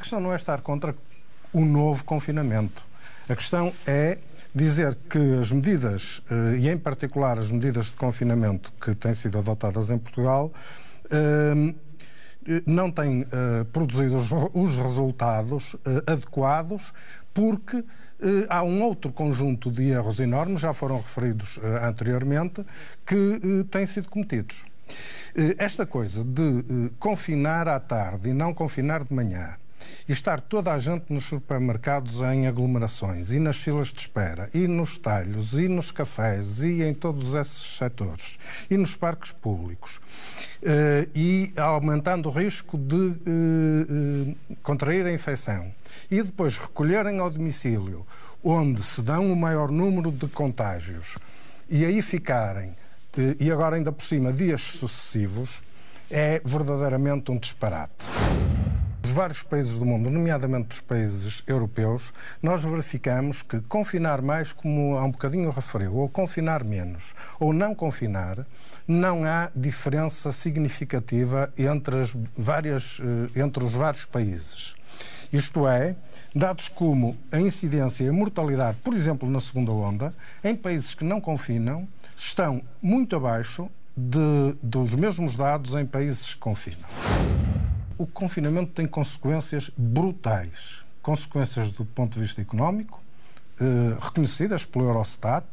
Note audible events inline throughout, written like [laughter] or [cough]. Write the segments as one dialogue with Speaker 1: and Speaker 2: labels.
Speaker 1: Questão não é estar contra o novo confinamento. A questão é dizer que as medidas, eh, e em particular as medidas de confinamento que têm sido adotadas em Portugal, eh, não têm eh, produzido os resultados adequados porque há um outro conjunto de erros enormes, já foram referidos anteriormente, que têm sido cometidos. Esta coisa de confinar à tarde e não confinar de manhã, e estar toda a gente nos supermercados em aglomerações e nas filas de espera e nos talhos e nos cafés e em todos esses setores e nos parques públicos. Uh, e aumentando o risco de uh, uh, contrair a infecção. E depois recolherem ao domicílio onde se dão o maior número de contágios e aí ficarem e agora ainda por cima dias sucessivos é verdadeiramente um disparate dos vários países do mundo, nomeadamente dos países europeus, nós verificamos que confinar mais, como há um bocadinho referiu, ou confinar menos, ou não confinar, não há diferença significativa entre, as várias, eh, entre os vários países. Isto é, dados como a incidência e a mortalidade, por exemplo, na segunda onda, em países que não confinam, estão muito abaixo de, dos mesmos dados em países que confinam o confinamento tem consequências brutais. Consequências do ponto de vista económico, eh, reconhecidas pelo Eurostat,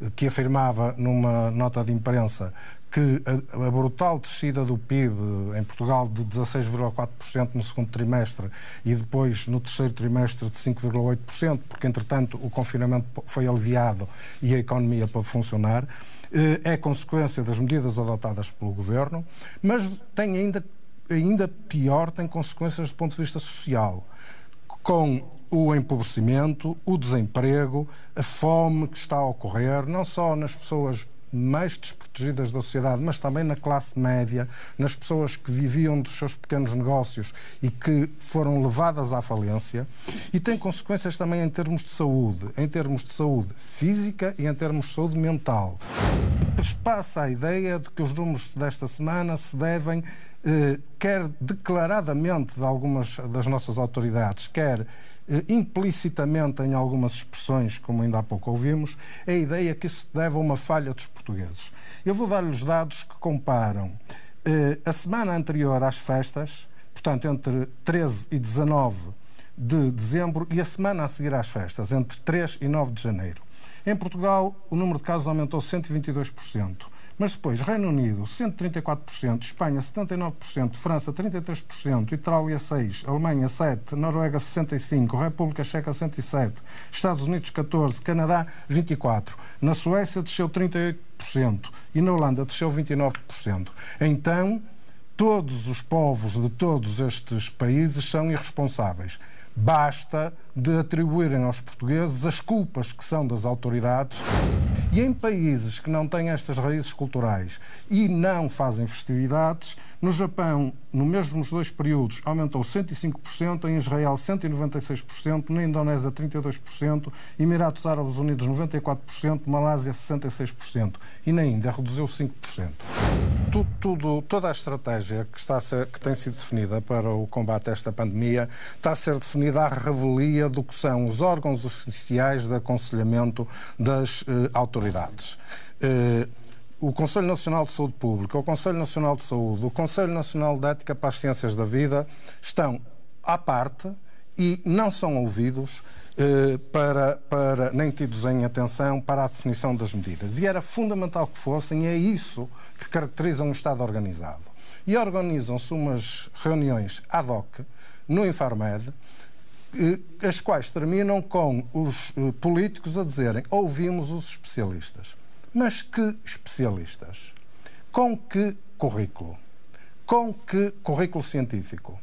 Speaker 1: eh, que afirmava numa nota de imprensa que a, a, brutal descida do PIB em Portugal de 16,4% no segundo trimestre e depois no terceiro trimestre de 5,8%, porque entretanto o confinamento foi aliviado e a economia pode funcionar, eh, é consequência das medidas adotadas pelo governo, mas tem ainda ainda pior, tem consequências do ponto de vista social, com o empobrecimento, o desemprego, a fome que está a ocorrer, não só nas pessoas mais desprotegidas da sociedade, mas também na classe média, nas pessoas que viviam dos seus pequenos negócios e que foram levadas à falência, e tem consequências também em termos de saúde, em termos de saúde física e em termos de saúde mental. Passa a ideia de que os números desta semana se devem quer declaradamente de algumas das nossas autoridades, quer eh, implicitamente em algumas expressões, como ainda há pouco ouvimos, a ideia que isso deve a uma falha dos portugueses. Eu vou dar-lhes dados que comparam eh, a semana anterior às festas, portanto, entre 13 e 19 de dezembro, e a semana a seguir às festas, entre 3 e 9 de janeiro. Em Portugal, o número de casos aumentou 122%. Mas depois, Reino Unido, 134%, Espanha, 79%, França, 33%, Itália, 6%, Alemanha, 7%, Noruega, 65%, República Checa, 107%, Estados Unidos, 14%, Canadá, 24%. Na Suécia, desceu 38% e na Holanda, desceu 29%. Então, todos os povos de todos estes países são irresponsáveis. Basta de atribuírem aos portugueses as culpas que são das autoridades. E em países que não têm estas raízes culturais e não fazem festividades, no Japão, no mesmos dois períodos, aumentou 105%, em Israel 196%, na Indonésia 32%, Emirados Árabes Unidos 94%, Malásia 66% e na Índia reduziu 5%. Tudo, tudo, toda a estratégia que, está ser, que tem sido definida para o combate a esta pandemia está a ser definida à revelia do que são os órgãos oficiais de aconselhamento das eh, autoridades. Eh, o Conselho Nacional de Saúde Pública, o Conselho Nacional de Saúde, o Conselho Nacional de Ética para as Ciências da Vida estão à parte e não são ouvidos eh, para, para, nem tidos em atenção para a definição das medidas. E era fundamental que fossem, e é isso que caracteriza um Estado organizado. E organizam-se umas reuniões ad hoc no Infarmed, eh, as quais terminam com os eh, políticos a dizerem ouvimos os especialistas. Mas que especialistas? Com que currículo? Com que currículo científico?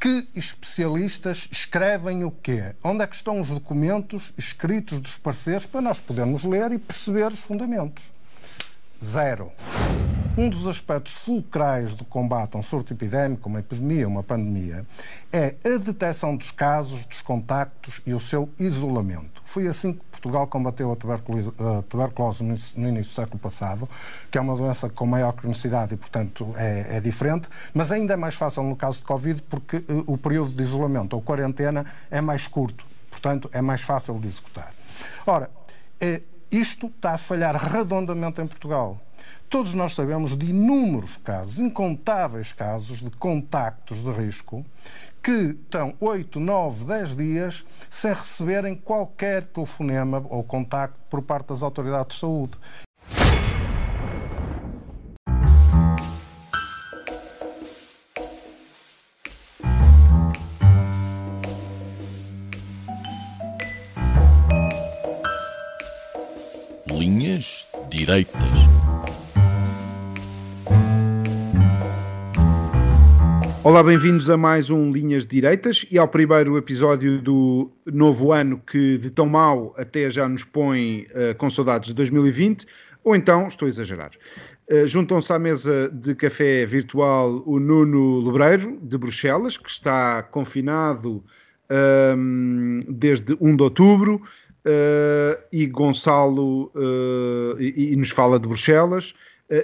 Speaker 1: Que especialistas escrevem o quê? Onde é que estão os documentos escritos dos pareceres para nós podermos ler e perceber os fundamentos? Zero. Um dos aspectos fulcrais do combate a um surto epidémico, uma epidemia, uma pandemia, é a detecção dos casos, dos contactos e o seu isolamento. Foi assim que Portugal combateu a tuberculose, a tuberculose no, início do século passado, que é uma doença com maior cronicidade e, portanto, é, é diferente, mas ainda é mais fácil no caso de Covid porque uh, o período de isolamento ou quarentena é mais curto, portanto, é mais fácil de executar. Ora, eh, isto está a falhar redondamente em Portugal. Todos nós sabemos de inúmeros casos, incontáveis casos de contactos de risco que estão 8, 9, 10 dias sem receberem qualquer telefonema ou contacto por parte das autoridades de saúde.
Speaker 2: Linhas direitas.
Speaker 3: Olá, bem-vindos a mais um Linhas Direitas e ao primeiro episódio do novo ano que de tão mal até já nos põe uh, com saudades de 2020, ou então estou a exagerar. Uh, Juntam-se à mesa de café virtual o Nuno Lebreiro, de Bruxelas, que está confinado um, desde 1 de outubro, uh, e Gonçalo, e, e nos fala de Bruxelas,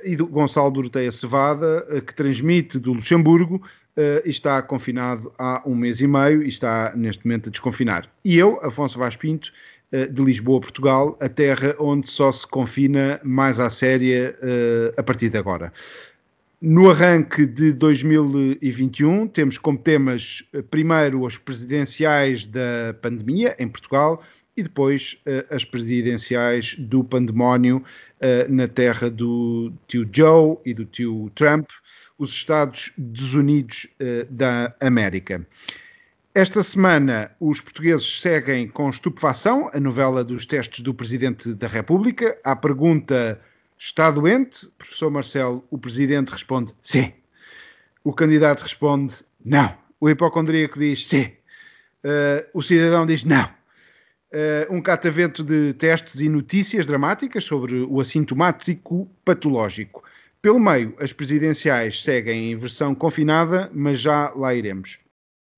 Speaker 3: e do Gonçalo Doroteia Cevada, que transmite do Luxemburgo, uh, está confinado há um mês e meio e está neste momento a desconfinar. E eu, Afonso Vaz Pinto, uh, de Lisboa, Portugal, a terra onde só se confina mais à séria uh, a partir de agora. No arranque de 2021, temos como temas primeiro os presidenciais da pandemia em Portugal e depois as presidenciais do pandemónio na terra do tio Joe e do tio Trump, os Estados Desunidos uh, da América. Esta semana, os portugueses seguem com estupefação a novela dos testes do Presidente da República. À pergunta: está doente? Professor Marcelo, o Presidente responde: sim. O candidato responde: não. O hipocondríaco diz: sim. Uh, o cidadão diz: não. Uh, um catavento de testes e notícias dramáticas sobre o assintomático patológico. Pelo meio, as presidenciais seguem em versão confinada, mas já lá iremos.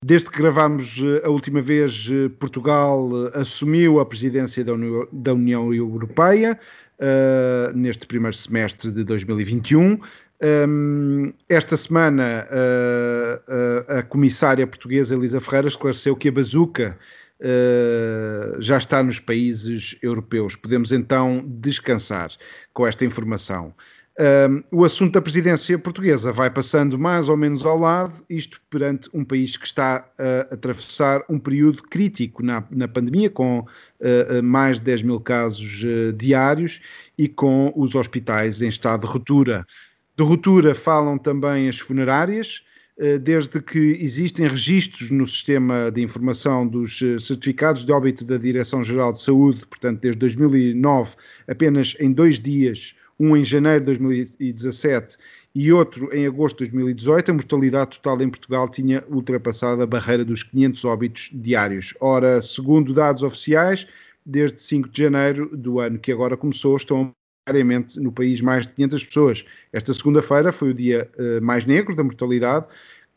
Speaker 3: Desde que gravámos eh, a última vez, eh, Portugal eh, assumiu a presidência da União, Europeia uh, neste primeiro semestre de 2021. Um, esta semana, uh, uh, a comissária portuguesa Elisa Ferreira esclareceu que a bazuca já está nos países europeus. Podemos então descansar com esta informação. Um, o assunto da presidência portuguesa vai passando mais ou menos ao lado, isto perante um país que está a atravessar um período crítico na, na pandemia, com uh, mais de 10 mil casos uh, diários e com os hospitais em estado de ruptura. De ruptura falam também as funerárias, desde que existem registros no sistema de informação dos certificados de óbito da Direção-Geral de Saúde, portanto, desde 2009, apenas em dois dias um em janeiro de 2017 e outro em agosto de 2018, a mortalidade total em Portugal tinha ultrapassado a barreira dos 500 óbitos diários. Ora, segundo dados oficiais, desde 5 de janeiro do ano que agora começou, estão diariamente no país mais de 500 pessoas. Esta segunda-feira foi o dia uh, mais negro da mortalidade,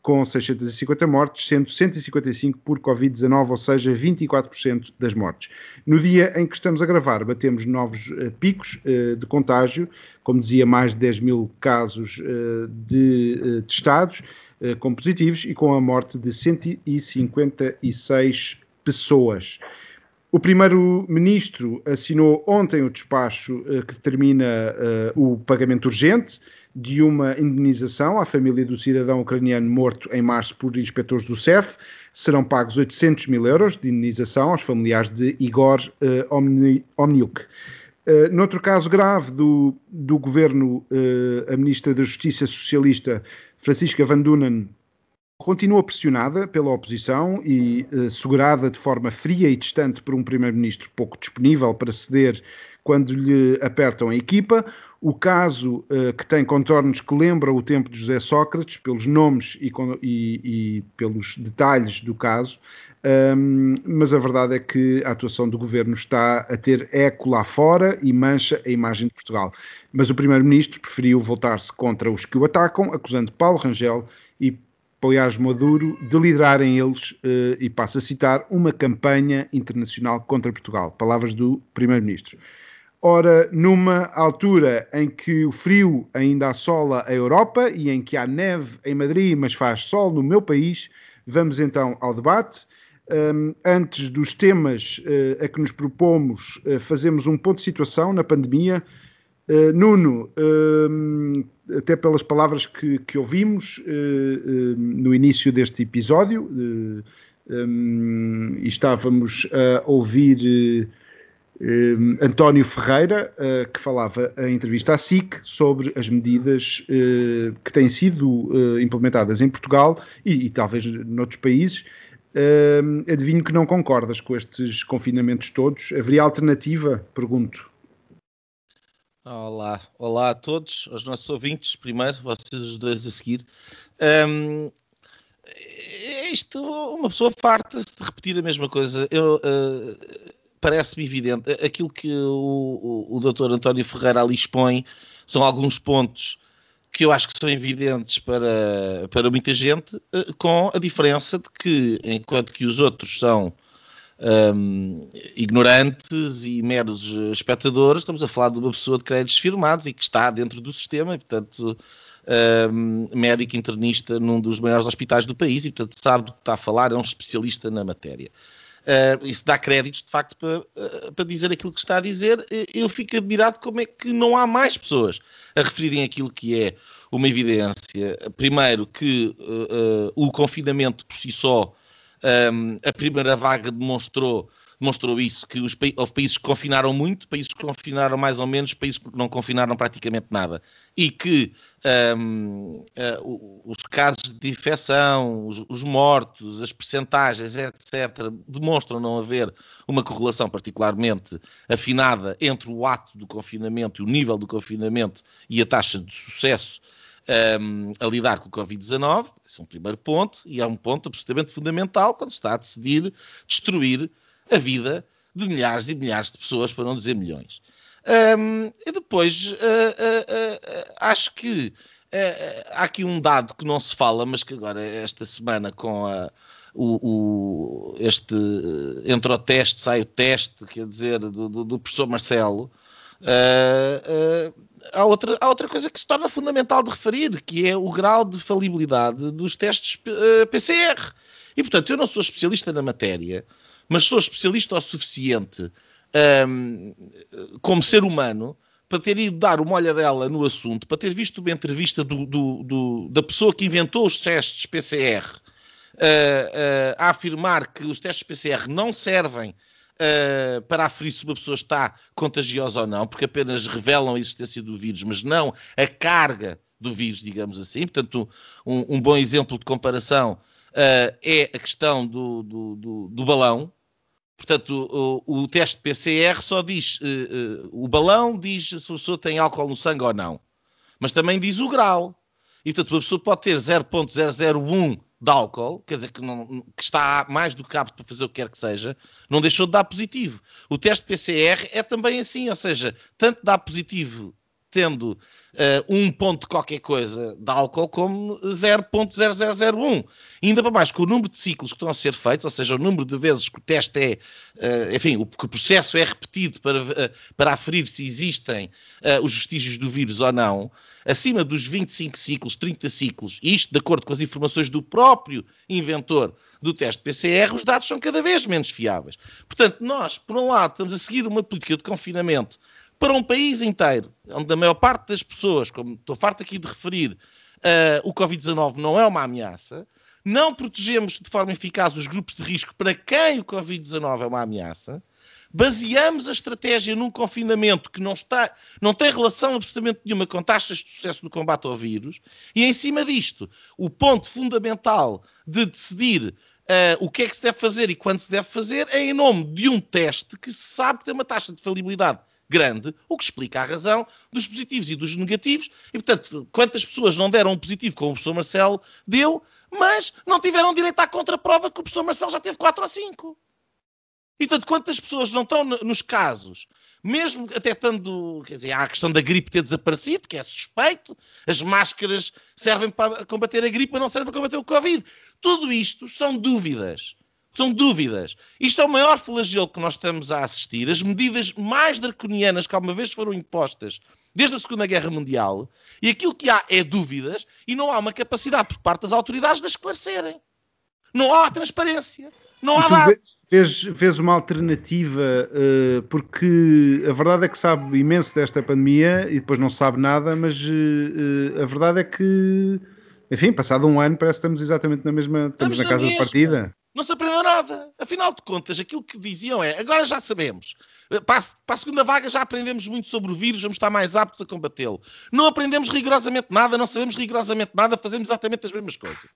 Speaker 3: com 650 mortes, sendo 155 por Covid-19, ou seja, 24% das mortes. No dia em que estamos a gravar, batemos novos uh, picos uh, de contágio, como dizia, mais de 10 mil casos uh, de testados com positivos e com a morte de 156 pessoas. O primeiro-ministro assinou ontem o despacho que determina o pagamento urgente de uma indenização à família do cidadão ucraniano morto em março por inspectores do CEF. Serão pagos 800 mil euros de indenização aos familiares de Igor uh, Omniuk. Uh, noutro caso grave do, do governo, uh, a ministra da Justiça Socialista, Francisca Van Dunen, continua pressionada pela oposição e uh, segurada de forma fria e distante por um primeiro-ministro pouco disponível para ceder quando lhe apertam a equipa. O caso uh, que tem contornos que lembram o tempo de José Sócrates, pelos nomes e, e, e pelos detalhes do caso, um, mas a verdade é que a atuação do governo está a ter eco lá fora e mancha a imagem de Portugal. Mas o primeiro-ministro preferiu voltar-se contra os que o atacam, acusando Paulo Rangel e Poiás Maduro de liderarem eles, uh, e passo a citar, uma campanha internacional contra Portugal. Palavras do primeiro-ministro. Ora, numa altura em que o frio ainda assola a Europa e em que há neve em Madrid, mas faz sol no meu país, vamos então ao debate. Um, antes dos temas uh, a que nos propomos, uh, fazemos um ponto de situação na pandemia. Uh, Nuno, até pelas palavras que, que ouvimos no início deste episódio, um, estávamos a ouvir Uh, António Ferreira, uh, que falava em entrevista à SIC sobre as medidas uh, que têm sido implementadas em Portugal e, e talvez noutros países. adivinho que não concordas com estes confinamentos todos. Haveria alternativa? Pergunto.
Speaker 4: Olá, olá a todos, aos nossos ouvintes, primeiro, vocês os dois a seguir. Um, isto, uma pessoa farta-se de repetir a mesma coisa. Eu, uh, parece-me evidente. Aquilo que o, o, o doutor António Ferreira ali expõe são alguns pontos que eu acho que são evidentes para, para muita gente, eh, com a diferença de que, enquanto que os outros são um, ignorantes e meros espectadores, estamos a falar de uma pessoa de créditos firmados e que está dentro do sistema, e, portanto, um, médico internista num dos maiores hospitais do país e, portanto, sabe do que está a falar, é um especialista na matéria uh, isso dá créditos de facto para, uh, para dizer aquilo que está a dizer, eu fico admirado como é que não há mais pessoas a referirem aquilo que é uma evidência. Primeiro, que uh, o confinamento por si só, um, a primeira vaga demonstrou demonstrou isso, que os, houve países que confinaram muito, países que confinaram mais ou menos, países que não confinaram praticamente nada. E que um, uh, eh, os casos de infecção, os, os, mortos, as percentagens, etc., demonstram não haver uma correlação particularmente afinada entre o ato do confinamento e o nível do confinamento e a taxa de sucesso um, a lidar com o Covid-19. Esse é um primeiro ponto, e é um ponto absolutamente fundamental quando se está a decidir destruir a vida de milhares e milhares de pessoas, para não dizer milhões. Um, e depois, uh, uh, uh, acho que há aqui um dado que não se fala, mas que agora, esta semana, com a, o, o, este entre o teste, sai o teste, quer dizer, do, do, do professor Marcelo, há, outra, há outra coisa que se torna fundamental de referir, que é o grau de falibilidade dos testes PCR. E, portanto, eu não sou especialista na matéria, mas sou especialista o suficiente um, como ser humano para ter ido dar uma olhadela no assunto, para ter visto uma entrevista do, do, do, da pessoa que inventou os testes PCR uh, uh, a afirmar que os testes PCR não servem uh, para aferir se uma pessoa está contagiosa ou não, porque apenas revelam a existência do vírus, mas não a carga do vírus, digamos assim. Portanto, um, um bom exemplo de comparação é a questão do, do, do, do balão. Portanto, o, o, teste PCR só diz, uh, uh, o balão diz se a pessoa tem álcool no sangue ou não, mas também diz o grau. E, portanto, a pessoa pode ter 0.001 de álcool, quer dizer, que, não, que está mais do que apto para fazer o que quer que seja, não deixou de dar positivo. O teste PCR é também assim, ou seja, tanto dá positivo tendo uh, um ponto qualquer coisa de álcool como 0.0001. Ainda para mais, com o número de ciclos que estão a ser feitos, ou seja, o número de vezes que o teste é, uh, enfim, o, que o processo é repetido para, uh, para aferir se existem os vestígios do vírus ou não, acima dos 25 ciclos, 30 ciclos, e isto de acordo com as informações do próprio inventor do teste PCR, os dados são cada vez menos fiáveis. Portanto, nós, por um lado, estamos a seguir uma política de confinamento para um país inteiro, onde a maior parte das pessoas, como estou farto aqui de referir, uh, o Covid-19 não é uma ameaça, não protegemos de forma eficaz os grupos de risco para quem o Covid-19 é uma ameaça, baseamos a estratégia num confinamento que não, está, não tem relação absolutamente nenhuma com taxas de sucesso no combate ao vírus, e em cima disto, o ponto fundamental de decidir uh, o que é que se deve fazer e quando se deve fazer é em nome de um teste que se sabe que tem uma taxa de falibilidade grande, o que explica a razão dos positivos e dos negativos. E, portanto, quantas pessoas não deram um positivo como o professor Marcelo deu, mas não tiveram direito à contraprova que o professor Marcelo já teve 4 ou 5. E, portanto, quantas pessoas não estão nos casos, mesmo até estando, quer dizer, há a questão da gripe ter desaparecido, que é suspeito, as máscaras servem para combater a gripe, mas não servem para combater o Covid. Tudo isto são dúvidas. São dúvidas. Isto é o maior flagelo que nós estamos a assistir. As medidas mais draconianas que alguma vez foram impostas desde a Segunda Guerra Mundial, e aquilo que há é dúvidas e não há uma capacidade por parte das autoridades de esclarecerem. Não há transparência. Não há dados.
Speaker 3: Fez, fez uma alternativa, uh, porque a verdade é que sabe imenso desta pandemia e depois não sabe nada, mas uh, a verdade é que, enfim, passado um ano, parece que estamos exatamente na mesma, estamos, estamos na, na casa mesma. de partida.
Speaker 4: Não se aprendeu nada. Afinal de contas, aquilo que diziam é: agora já sabemos. Para a, segunda vaga já aprendemos muito sobre o vírus, vamos estar mais aptos a combatê-lo. Não aprendemos rigorosamente nada, não sabemos rigorosamente nada, fazemos exatamente as mesmas coisas.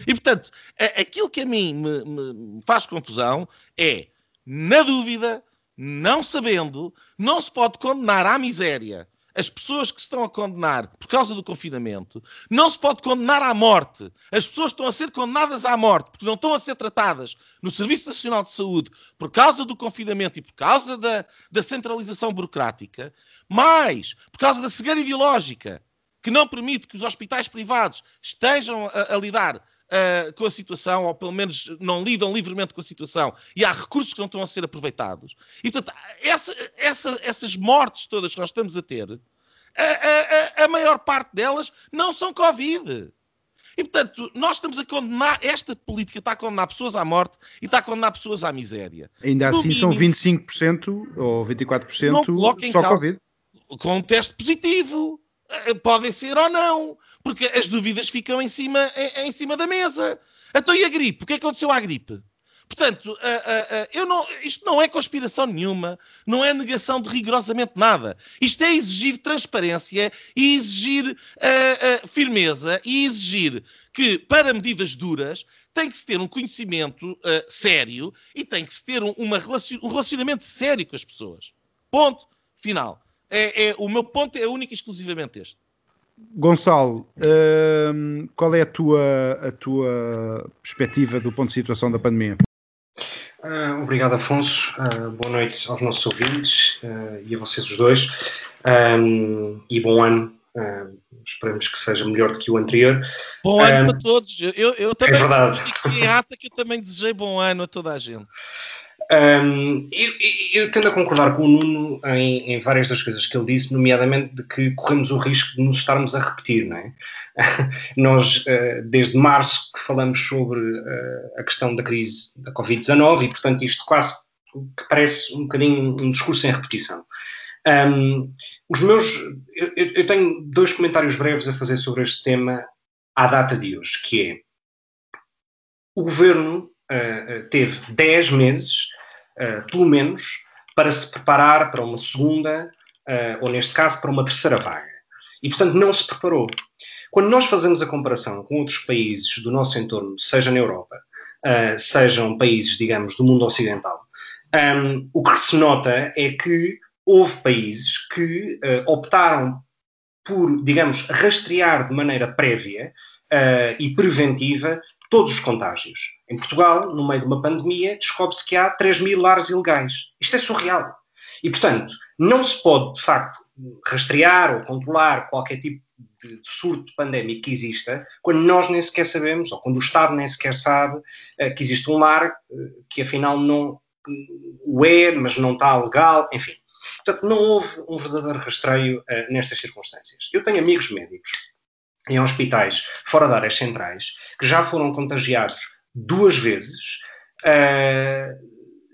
Speaker 4: E portanto, aquilo que a mim me, me faz confusão é, na dúvida, não sabendo, não se pode condenar à miséria as pessoas que se estão a condenar por causa do confinamento, não se pode condenar à morte. As pessoas estão a ser condenadas à morte porque não estão a ser tratadas no Serviço Nacional de Saúde por causa do confinamento e por causa da, da centralização burocrática, mas por causa da cegueira ideológica que não permite que os hospitais privados estejam a, a lidar Uh, com a situação, ou pelo menos não lidam livremente com a situação, e há recursos que não estão a ser aproveitados. E, portanto, essa, essa, essas mortes todas que nós estamos a ter, a, a, a, maior parte delas não são Covid. E, portanto, nós estamos a condenar, esta política está a condenar pessoas à morte e está a condenar pessoas à miséria.
Speaker 3: Ainda no assim mínimo, são 25% ou 24% só Covid.
Speaker 4: Com um teste positivo. Eh, podem ser ou não porque as dúvidas ficam em cima, em, em cima da mesa. Então e a gripe? O que é que aconteceu à gripe? Portanto, uh, uh, uh, eu não, isto não é conspiração nenhuma, não é negação de rigorosamente nada. Isto é exigir transparência e exigir firmeza e exigir que, para medidas duras, tem que se ter um conhecimento sério e tem que se ter um, uma um relacionamento sério com as pessoas. Ponto. Final. É, é, o meu ponto é único e exclusivamente este.
Speaker 3: Gonçalo, uh, qual é a tua, a tua perspectiva do ponto de situação da pandemia?
Speaker 5: Uh, obrigado, Afonso. Uh, boa noite aos nossos ouvintes uh, e a vocês os dois. Um, e bom ano. esperemos que seja melhor do que o anterior.
Speaker 4: Bom ano para todos. Eu, eu também é verdade. em ata que eu também desejei bom ano a toda a gente.
Speaker 5: Um, eu, eu, tendo a concordar com o Nuno em, em, várias das coisas que ele disse, nomeadamente de que corremos o risco de nos estarmos a repetir, não é? [laughs] Nós, uh, desde março, que falamos sobre uh, a questão da crise da Covid-19 e, portanto, isto quase que parece um bocadinho um discurso em repetição. Um, os meus, eu, eu tenho dois comentários breves a fazer sobre este tema à data de hoje, que é o governo uh, teve 10 meses pelo menos, para se preparar para uma segunda, uh, ou neste caso, para uma terceira vaga. E, portanto, não se preparou. Quando nós fazemos a comparação com outros países do nosso entorno, seja na Europa, uh, sejam países, digamos, do mundo ocidental, um, ehm, o que se nota é que houve países que uh, optaram por, digamos, rastrear de maneira prévia uh, e preventiva todos os contágios. Em Portugal, no meio de uma pandemia, descobre-se que há 3 mil lares ilegais. Isto é surreal. E, portanto, não se pode, de facto, rastrear ou controlar qualquer tipo de surto pandémico que exista quando nós nem sequer sabemos, ou quando o Estado nem sequer sabe uh, que existe um lar uh, que afinal não uh, o é, mas não está legal, enfim. Portanto, não houve um verdadeiro rastreio nestas circunstâncias. Eu tenho amigos médicos em hospitais fora de áreas centrais que já foram contagiados duas vezes uh,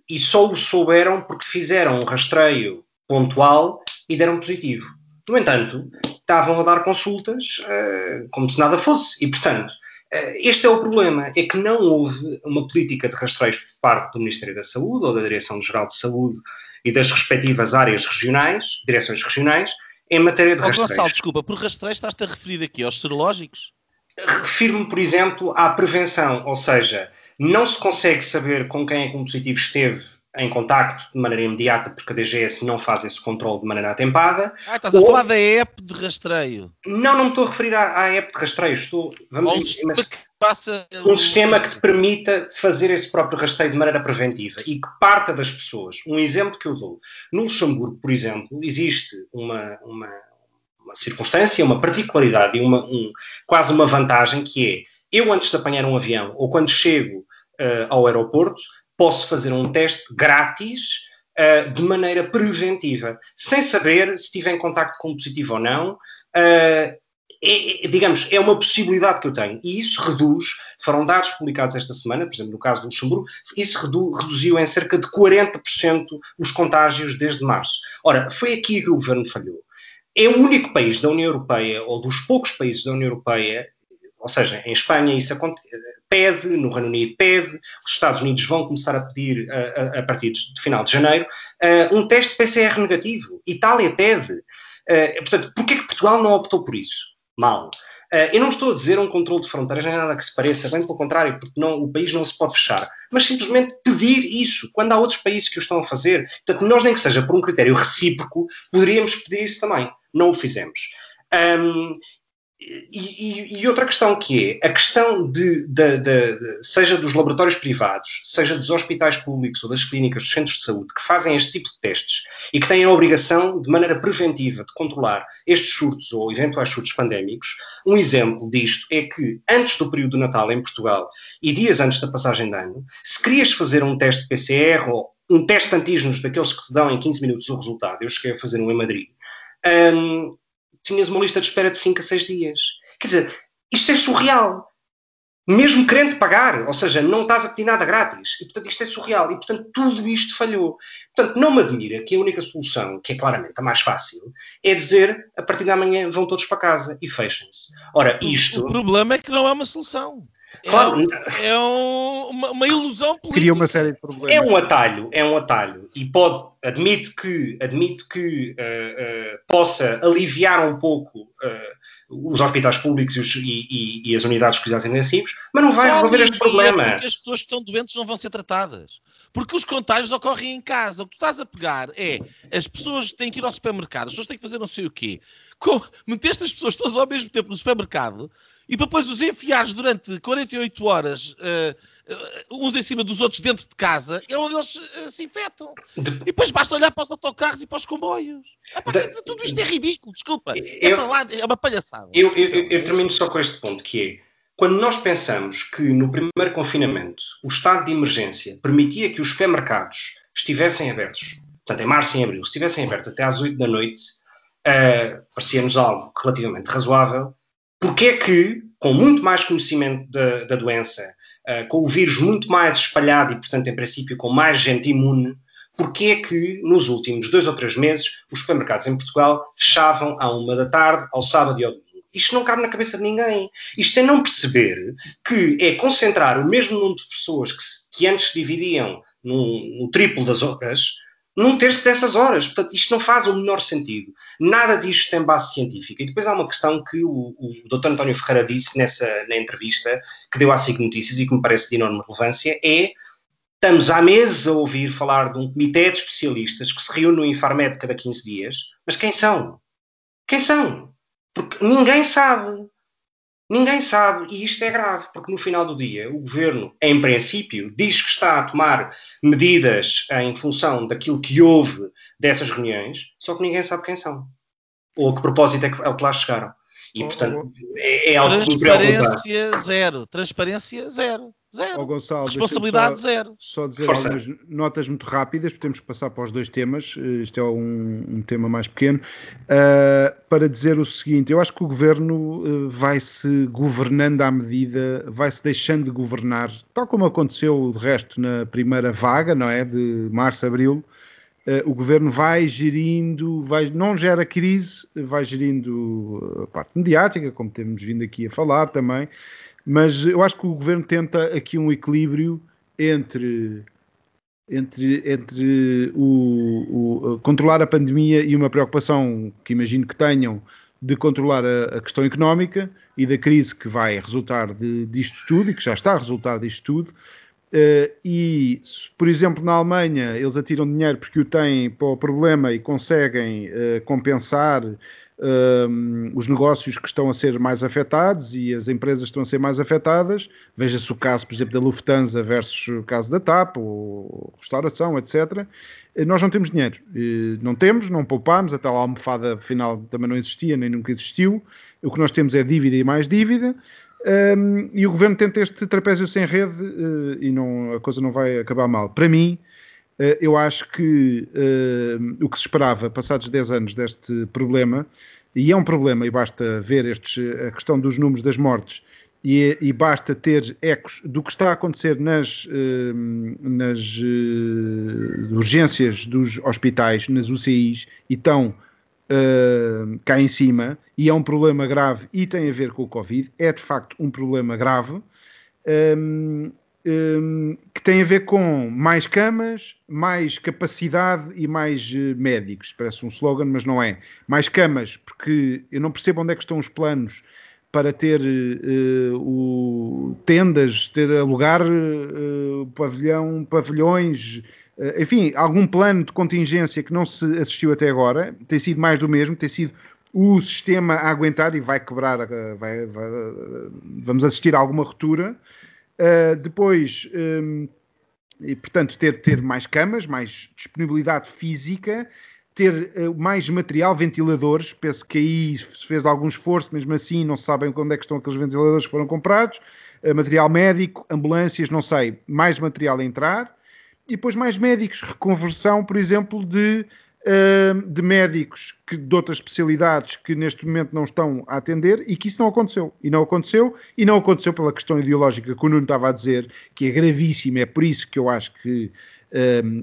Speaker 5: e só o souberam porque fizeram um rastreio pontual e deram positivo. No entanto, estavam a dar consultas uh, como se nada fosse. E, portanto, uh, este é o problema: é que não houve uma política de rastreios por parte do Ministério da Saúde ou da Direção-Geral de Saúde e das respectivas áreas regionais, direções regionais, em matéria de oh, rastreios. Gonçalo,
Speaker 4: desculpa, por rastreios estás-te a referir aqui aos serológicos?
Speaker 5: Refiro-me, por exemplo, à prevenção, ou seja, não se consegue saber com quem é que um positivo esteve em contacto de maneira imediata, porque a DGS não faz esse controle de maneira atempada.
Speaker 4: Ah, estás ou... a falar da app de rastreio.
Speaker 5: Não, não me estou a referir à, à app de rastreio. Estou, vamos
Speaker 4: um, sistema que passa
Speaker 5: um sistema que te permita fazer esse próprio rastreio de maneira preventiva e que parta das pessoas. Um exemplo que eu dou. No Luxemburgo, por exemplo, existe uma, uma, uma circunstância, uma particularidade e uma, um, quase uma vantagem que é eu, antes de apanhar um avião ou quando chego uh, ao aeroporto, posso fazer um teste grátis uh, de maneira preventiva, sem saber se estiver em contacto com positivo ou não. Uh, é, digamos, é uma possibilidade que eu tenho. E isso reduz, foram dados publicados esta semana, por exemplo, no caso do Luxemburgo, isso redu, reduziu em cerca de 40% os contágios desde março. Ora, foi aqui que o governo falhou. É o único país da União Europeia, ou dos poucos países da União Europeia, ou seja, em Espanha isso pede, no Reino Unido pede, os Estados Unidos vão começar a pedir a, a, a partir de final de janeiro uh, um teste PCR negativo. Itália pede. Uh, portanto, porquê que Portugal não optou por isso? Mal. Uh, eu não estou a dizer um controle de fronteiras, nem nada que se pareça, bem pelo contrário, porque não, o país não se pode fechar, mas simplesmente pedir isso, quando há outros países que o estão a fazer. Portanto, nós, nem que seja por um critério recíproco, poderíamos pedir isso também. Não o fizemos. Um, e, e, outra questão que é a questão de, de, de, de, seja dos laboratórios privados, seja dos hospitais públicos ou das clínicas, dos centros de saúde, que fazem este tipo de testes e que têm a obrigação, de maneira preventiva, de controlar estes surtos ou eventuais surtos pandémicos. Um exemplo disto é que, antes do período do Natal em Portugal e dias antes da passagem de ano, se querias fazer um teste PCR ou um teste de antígenos daqueles que te dão em 15 minutos o resultado, eu cheguei a fazer um em Madrid. Um, tinhas uma lista de espera de 5 a 6 dias. Quer dizer, isto é surreal. Mesmo querendo pagar, ou seja, não estás a pedir nada grátis. E, portanto, isto é surreal. E, portanto, tudo isto falhou. Portanto, não me admira que a única solução, que é claramente a mais fácil, é dizer, a partir da manhã vão todos para casa e fechem-se. Ora, isto...
Speaker 4: O problema é que não é uma solução. Claro. É, é um, uma, uma, ilusão política.
Speaker 3: Cria uma série de problemas.
Speaker 5: É um atalho, é um atalho. E pode, admite que, admite que uh, uh, possa aliviar um pouco uh, os hospitais públicos e, os, e, e, e, as unidades de cuidados intensivos, mas não vai resolver este problema.
Speaker 4: Porque as pessoas que estão doentes não vão ser tratadas. Porque os contágios ocorrem em casa. O que tu estás a pegar é as pessoas têm que ir ao supermercado, as pessoas têm que fazer não sei o quê. meteste as pessoas todas ao mesmo tempo no supermercado e depois os enfiares durante 48 horas uh, uh, uns em cima dos outros dentro de casa, é onde eles uh, se infectam. De... E depois basta olhar para os autocarros e para os comboios. de... Tudo isto é ridículo, desculpa. É eu... É para lá, é uma palhaçada.
Speaker 5: Eu, eu, eu, eu termino só com este ponto, que é quando nós pensamos que no primeiro confinamento o estado de emergência permitia que os supermercados estivessem abertos, portanto em março e em abril, estivessem abertos até às 8 da noite, uh, parecia-nos algo relativamente razoável, porque é que, com muito mais conhecimento da, da doença, uh, com o vírus muito mais espalhado e, portanto, em princípio, com mais gente imune, porque é que nos últimos dois ou três meses os supermercados em Portugal fechavam à uma da tarde, ao sábado e ao domingo? Isto não cabe na cabeça de ninguém. Isto é não perceber que é concentrar o mesmo número de pessoas que, que antes se dividiam no, no triplo das horas num terço dessas horas. Portanto, isto não faz o menor sentido. Nada disto tem base científica. E depois há uma questão que o, o Dr. António Ferreira disse nessa, na entrevista que deu à SIC Notícias e que me parece de enorme relevância, é estamos há meses a ouvir falar de um comitê de especialistas que se reúne no Infarmed cada 15 dias, mas quem são? Quem são? Porque ninguém sabe. Ninguém sabe, e isto é grave, porque no final do dia o governo, em princípio, diz que está a tomar medidas em função daquilo que houve dessas reuniões, só que ninguém sabe quem são. Ou a que propósito é que, é que lá chegaram. E, portanto, é, é algo
Speaker 4: que me preocupa. Transparência zero. Transparência zero. Zero. Oh, Gonçalo, Responsabilidade
Speaker 3: só,
Speaker 4: zero.
Speaker 3: Só dizer Força. algumas notas muito rápidas, porque temos que passar para os dois temas. Eh, isto é um, um tema mais pequeno. Uh, para dizer o seguinte: eu acho que o governo uh, vai-se governando à medida, vai-se deixando de governar, tal como aconteceu de resto na primeira vaga, não é? De março, abril. Uh, o governo vai gerindo, vai, não gera crise, vai gerindo a parte mediática, como temos vindo aqui a falar também, mas eu acho que o governo tenta aqui um equilíbrio entre entre, entre o, o, controlar a pandemia e uma preocupação que imagino que tenham de controlar a, a, questão económica e da crise que vai resultar de, disto tudo e que já está a resultar disto tudo, Uh, e, por exemplo, na Alemanha, eles atiram dinheiro porque o têm para o problema e conseguem uh, compensar uh, os negócios que estão a ser mais afetados e as empresas estão a ser mais afetadas. Veja-se o caso, por exemplo, da Lufthansa versus o caso da TAP, ou restauração, etc. Nós não temos dinheiro. Não temos, não poupamos, até a almofada final também não existia, nem nunca existiu. O que nós temos é dívida e mais dívida. Um, e o governo tenta este trapézio sem rede uh, e não, a coisa não vai acabar mal. Para mim, uh, eu acho que uh, o que se esperava, passados 10 anos deste problema, e é um problema, e basta ver estes, a questão dos números das mortes, e, e basta ter ecos do que está a acontecer nas, nas urgências dos hospitais, nas UCIs, e estão uh, cá em cima e é um problema grave e tem a ver com o Covid, é de facto um problema grave um, um, que tem a ver com mais camas, mais capacidade e mais uh, médicos. Parece um slogan, mas não é. Mais camas, porque eu não percebo onde é que estão os planos para ter uh, o, tendas, ter alugar uh, pavilhão, pavilhões, eh, enfim, algum plano de contingência que não se assistiu até agora, tem sido mais do mesmo, tem sido o sistema a aguentar e vai quebrar, eh, vai, vai, vamos assistir a alguma ruptura. Uh, depois, um, e, portanto, ter, ter mais camas, mais disponibilidade física, ter uh, mais material, ventiladores. Penso que aí se fez algum esforço, mesmo assim não sabem onde é que estão aqueles ventiladores que foram comprados. Uh, material médico, ambulâncias, não sei, mais material a entrar e depois mais médicos, reconversão, por exemplo, de, uh, de médicos que, de outras especialidades que neste momento não estão a atender e que isso não aconteceu. E não aconteceu, e não aconteceu pela questão ideológica que o Nuno estava a dizer, que é gravíssima, é por isso que eu acho que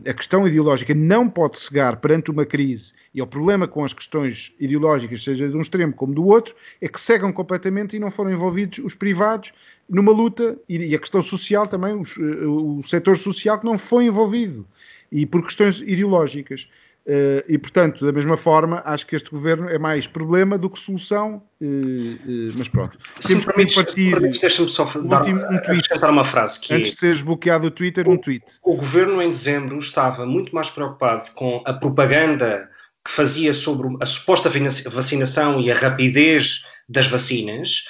Speaker 3: a questão ideológica não pode cegar perante uma crise, e o problema com as questões ideológicas, seja de um extremo como do outro, é que cegam completamente e não foram envolvidos os privados numa luta, e a questão social também, eh, o setor social que não foi envolvido, e por questões ideológicas. Uh, e, portanto, da mesma forma, acho que este governo é mais problema do que solução, uh, uh, mas pronto.
Speaker 5: Temos que partir. Deixa-me só dar, último, um tweet. uma frase que
Speaker 3: Antes de seres bloqueado o Twitter,
Speaker 5: o,
Speaker 3: um tweet.
Speaker 5: O governo, em dezembro, estava muito mais preocupado com a propaganda que fazia sobre a suposta vacinação e a rapidez das vacinas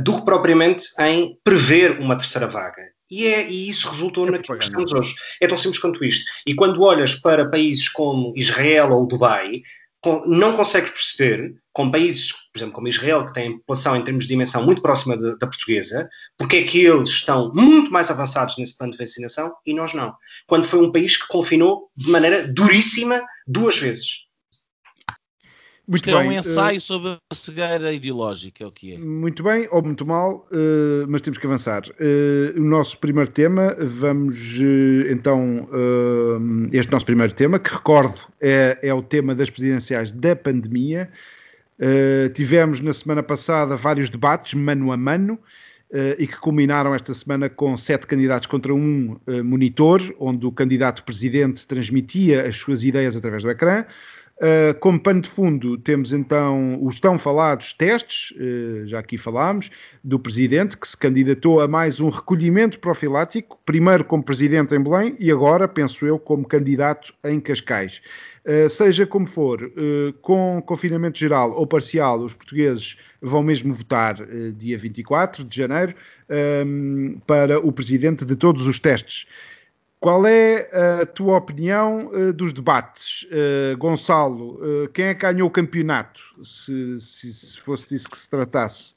Speaker 5: do que propriamente em prever uma terceira vaga. E, é, e isso resultou é naquilo que estamos hoje. É tão simples quanto isto. E quando olhas para países como Israel ou Dubai, não consegues perceber, com países, por exemplo, como Israel, que tem população em termos de dimensão muito próxima de, da portuguesa, porque é que eles estão muito mais avançados nesse plano de vacinação e nós não. Quando foi um país que confinou de maneira duríssima duas vezes.
Speaker 4: Muito Isto bem. é um ensaio uh, sobre a cegueira ideológica, é o que é.
Speaker 3: Muito bem, ou muito mal, uh, mas temos que avançar. Uh, o nosso primeiro tema, vamos então, este nosso primeiro tema, que recordo é, é o tema das presidenciais da pandemia. tivemos na semana passada vários debates, mano a mano, e que culminaram esta semana com sete candidatos contra um monitor, onde o candidato presidente transmitia as suas ideias através do ecrã. Uh, como pano de fundo, temos então os tão falados testes, uh, já aqui falámos, do presidente, que se candidatou a mais um recolhimento profilático, primeiro como presidente em Belém e agora, penso eu, como candidato em Cascais. Uh, seja como for, com confinamento geral ou parcial, os portugueses vão mesmo votar dia 24 de janeiro para o presidente de todos os testes. Qual é a tua opinião uh, dos debates, uh, Gonçalo? Uh, quem é que ganhou o campeonato, se, se, se fosse disso que se tratasse?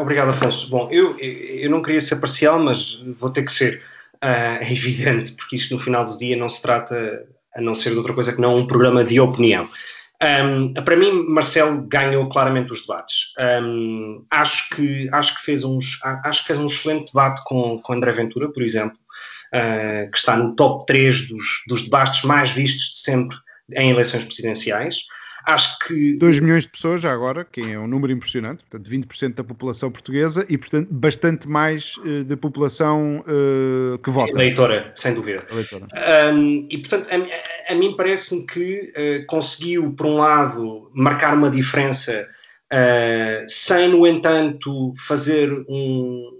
Speaker 5: obrigado, Afonso. Bom, eu, eu não queria ser parcial, mas vou ter que ser. é [laughs] evidente, porque isto no final do dia não se trata a não ser de outra coisa que não um programa de opinião. Um, para mim, Marcelo ganhou claramente os debates. Um, acho, que, acho, que fez uns, acho que fez um excelente debate com, com André Ventura, por exemplo uh, que está no top 3 dos, dos debates mais vistos de sempre em eleições presidenciais. Acho que.
Speaker 3: 2 milhões de pessoas já agora, que é um número impressionante, portanto, 20% da população portuguesa e, portanto, bastante mais uh, da população uh, que vota.
Speaker 5: Eleitora, sem dúvida. Eleitora. Um, e, portanto, a, a mim parece-me que uh, conseguiu, por um lado, marcar uma diferença, sem, no entanto, fazer um,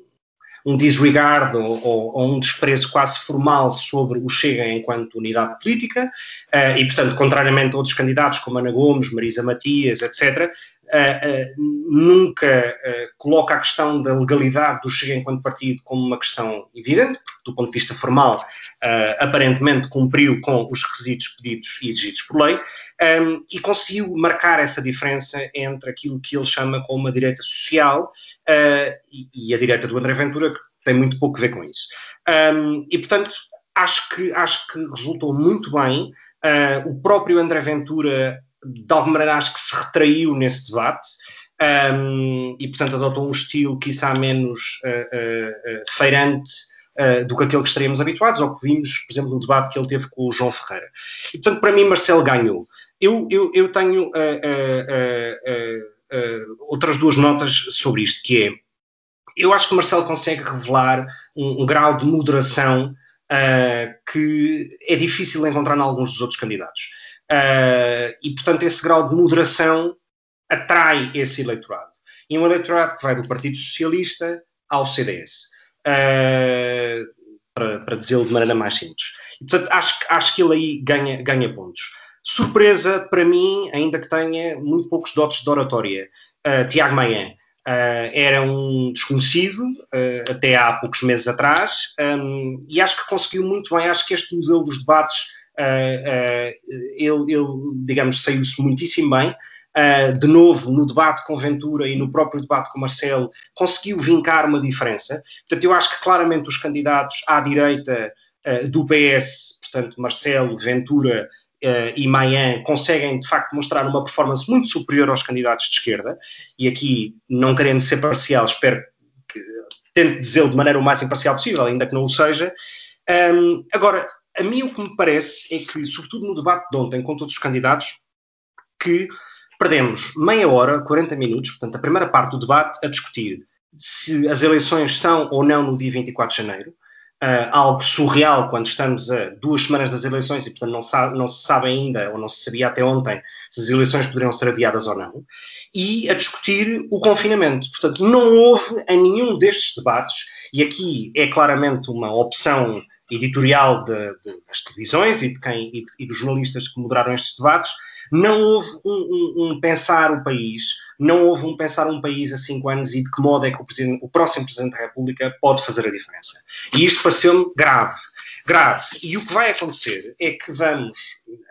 Speaker 5: um disregard ou, ou, um desprezo quase formal sobre o Chega enquanto unidade política, uh, e, portanto, contrariamente a outros candidatos como Ana Gomes, Marisa Matias, etc., nunca coloca a questão da legalidade do Chega enquanto partido como uma questão evidente, porque, do ponto de vista formal, aparentemente cumpriu com os requisitos pedidos e exigidos por lei, e conseguiu marcar essa diferença entre aquilo que ele chama como uma direita social uh, e, a direita do André Ventura, que tem muito pouco a ver com isso. E, portanto, acho que, acho que resultou muito bem. Uh, o próprio André Ventura, de alguma maneira, acho que se retraiu nesse debate. Um, e, portanto, adotou um estilo, quiçá, menos uh, feirante uh, do que aquele que estaríamos habituados, ou que vimos, por exemplo, no debate que ele teve com o João Ferreira. E, portanto, para mim, Marcelo ganhou. Eu, eu, eu tenho uh, uh, outras duas notas sobre isto, que é, eu acho que Marcelo consegue revelar um, um grau de moderação que é difícil encontrar em alguns dos outros candidatos. E, portanto, esse grau de moderação atrai esse eleitorado. E um eleitorado que vai do Partido Socialista ao CDS uh, para, para dizê-lo de maneira mais simples. E, portanto, acho, acho que ele aí ganha, ganha pontos. Surpresa para mim, ainda que tenha muito poucos dotes de oratória, uh, Tiago Maia. Uh, era um desconhecido uh, até há poucos meses atrás um, e acho que conseguiu muito bem. Acho que este modelo dos debates, uh, ele, ele, digamos, saiu-se muitíssimo bem uh, de novo no debate com Ventura e no próprio debate com Marcelo, conseguiu vincar uma diferença. Portanto, eu acho que claramente os candidatos à direita do PS, portanto, Marcelo, Ventura Uh, e Mayan conseguem de facto mostrar uma performance muito superior aos candidatos de esquerda, e aqui, não querendo ser parcial, espero que tente dizê-lo de maneira o mais imparcial possível, ainda que não o seja. Um, agora, a mim o que me parece é que, sobretudo no debate de ontem com todos os candidatos, que perdemos meia hora, 40 minutos, portanto, a primeira parte do debate a discutir se as eleições são ou não no dia 24 de janeiro, uh, algo surreal quando estamos a duas semanas das eleições e, portanto, não, não se sabe ainda, ou não se sabia até ontem, se as eleições poderiam ser adiadas ou não, e a discutir o confinamento. Portanto, não houve em nenhum destes debates, e aqui é claramente uma opção editorial de, de, das televisões e, de quem, e, e, dos jornalistas que moderaram estes debates, não houve um, um, um, pensar o país, não houve um pensar um país a cinco anos e de que modo é que o, o próximo Presidente da República pode fazer a diferença. E isto pareceu-me grave. Grave. E o que vai acontecer é que vamos,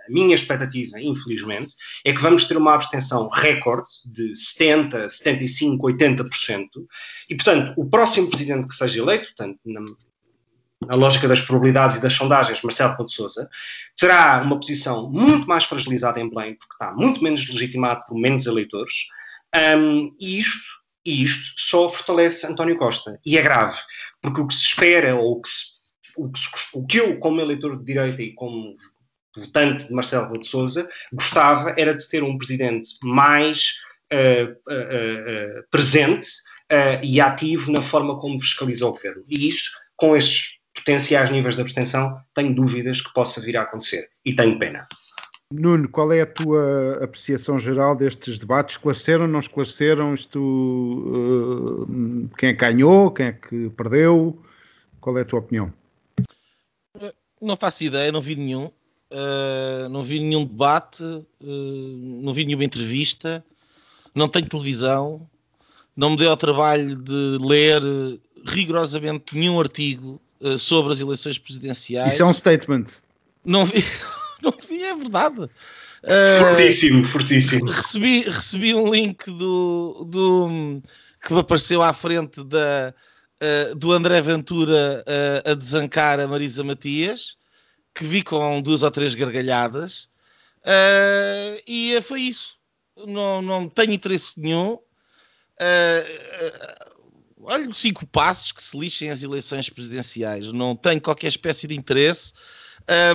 Speaker 5: a minha expectativa, infelizmente, é que vamos ter uma abstenção recorde de 70, 75, 80%. E, portanto, o próximo presidente que seja eleito, portanto, na lógica das probabilidades e das sondagens, Marcelo Rebelo de Sousa, terá uma posição muito mais fragilizada em Belém, porque está muito menos legitimado por menos eleitores, um, e isto, e isto só fortalece António Costa. E é grave, porque o que se espera, ou o que, se, o que, se, o que eu, como eleitor de direita e como votante de Marcelo Rebelo de Sousa, gostava era de ter um presidente mais uh, uh, uh, presente e ativo na forma como fiscaliza o governo. E isso, com estes potenciais níveis de abstenção, tenho dúvidas que possa vir a acontecer e tenho pena.
Speaker 3: Nuno, qual é a tua apreciação geral destes debates? Esclareceram, não esclareceram? Isto, uh, quem é que ganhou, quem é que perdeu? Qual é a tua opinião?
Speaker 4: Não faço ideia, não vi nenhum. Uh, não vi nenhum debate, uh, não vi nenhuma entrevista, não tenho televisão, não me dei ao trabalho de ler rigorosamente nenhum artigo eh, sobre as eleições presidenciais.
Speaker 3: Isso é um statement.
Speaker 4: Não vi, [laughs] não vi é verdade.
Speaker 5: Uh, fortíssimo, fortíssimo.
Speaker 4: Recebi, recebi um link do, do que me apareceu à frente da, uh, do André Ventura uh, a desancar a Marisa Matias, que vi com duas ou três gargalhadas, e foi isso. Não, não tenho interesse nenhum. Olha, cinco passos que se lixem as eleições presidenciais. Não tenho qualquer espécie de interesse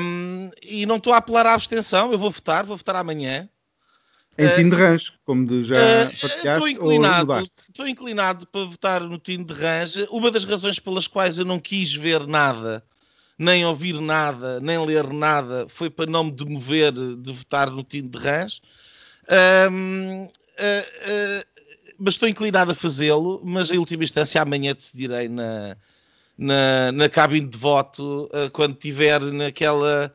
Speaker 4: um, e não estou a apelar à abstenção. Eu vou votar, vou votar amanhã.
Speaker 3: Em uh, Tino de Range, como de já uh,
Speaker 4: estou inclinado, Estou inclinado para votar no Tino de Range. Uma das razões pelas quais eu não quis ver nada, nem ouvir nada, nem ler nada, foi para não me demover de votar no Tino de Range. Um, uh, mas estou inclinado a fazê-lo, mas em última instância amanhã decidirei na, na, na cabine de voto uh, quando estiver naquela,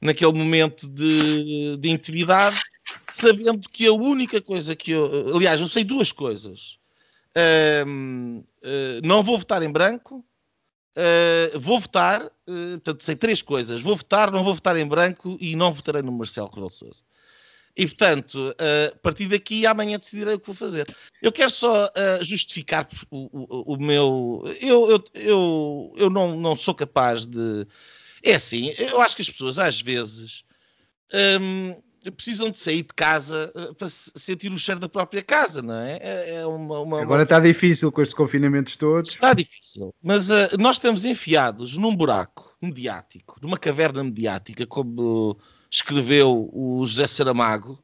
Speaker 4: naquele momento de, de intimidade, sabendo que a única coisa que eu. Aliás, eu sei duas coisas. Uh, uh, não vou votar em branco. Uh, vou votar, portanto, sei três coisas. Vou votar, não vou votar em branco e não votarei no Marcelo Rebelo Sousa. E, portanto, a partir daqui, amanhã decidirei o que vou fazer. Eu quero só uh, justificar o, o, o, meu. Eu, eu, eu, eu não, não sou capaz de. É assim, eu acho que as pessoas, às vezes, um, precisam de sair de casa uh, para sentir o cheiro da própria casa, não é? é, é uma, uma,
Speaker 3: Agora uma... está difícil com estes confinamentos todos.
Speaker 4: Está difícil, mas uh, nós estamos enfiados num buraco mediático, numa caverna mediática, como escreveu o José Saramago,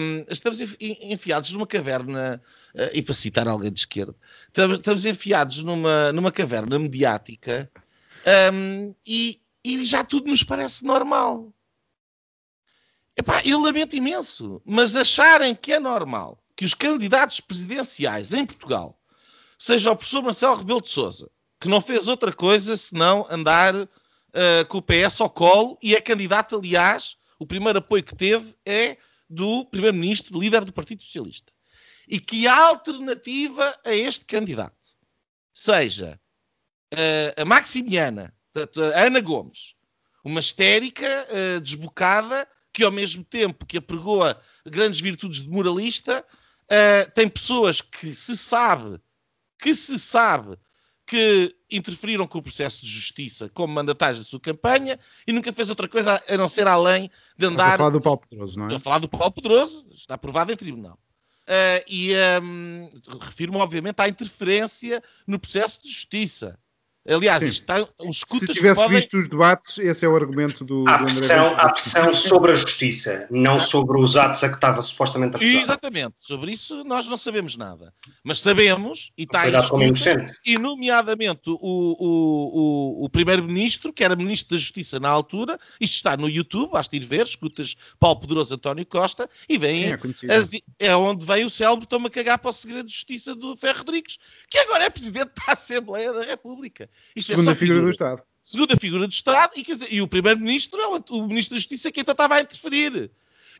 Speaker 4: um, estamos enfiados numa caverna, uh, e para citar alguém de esquerda, estamos, enfiados numa, numa caverna mediática um, e, e, já tudo nos parece normal. Epá, eu lamento imenso, mas acharem que é normal que os candidatos presidenciais em Portugal seja o professor Marcelo Rebelo de Sousa, que não fez outra coisa senão andar uh, com o PS ao colo e é candidato, aliás, o primeiro apoio que teve é do primeiro-ministro, líder do Partido Socialista. E que a alternativa a este candidato seja uh, a Maximiana, a Ana Gomes, uma histérica, uh, desbocada, que ao mesmo tempo que apregoa grandes virtudes de moralista, uh, tem pessoas que se sabe, que se sabe que interferiram com o processo de justiça como mandatários da sua campanha e nunca fez outra coisa a não ser além de andar. Estou a
Speaker 3: falar do Paulo Pedroso, não é?
Speaker 4: Estou a falar do Paulo Pedroso, está provado em tribunal. Uh, e um, refiro-me, obviamente, à interferência no processo de justiça. Aliás, isto está,
Speaker 3: os Se tivesse podem... visto os debates, esse é o argumento do,
Speaker 5: há pressão, Há pressão sobre a justiça, não sobre os atos a que estava supostamente acusado.
Speaker 4: Exatamente, sobre isso nós não sabemos nada. Mas sabemos, e está escuta, e nomeadamente o, o, o, o Primeiro-Ministro, que era Ministro da Justiça na altura, isto está no YouTube, basta ir ver, escutas Paulo Pedroso António Costa, e vem, é, as, é onde veio o célebre toma a cagar para o segredo de justiça do Ferro Rodrigues, que agora é Presidente da Assembleia da República.
Speaker 3: Isto é Segunda é figura, figura, do Estado.
Speaker 4: Segunda figura do Estado, e, dizer, e o Primeiro-Ministro é o, Ministro da Justiça que então estava a interferir.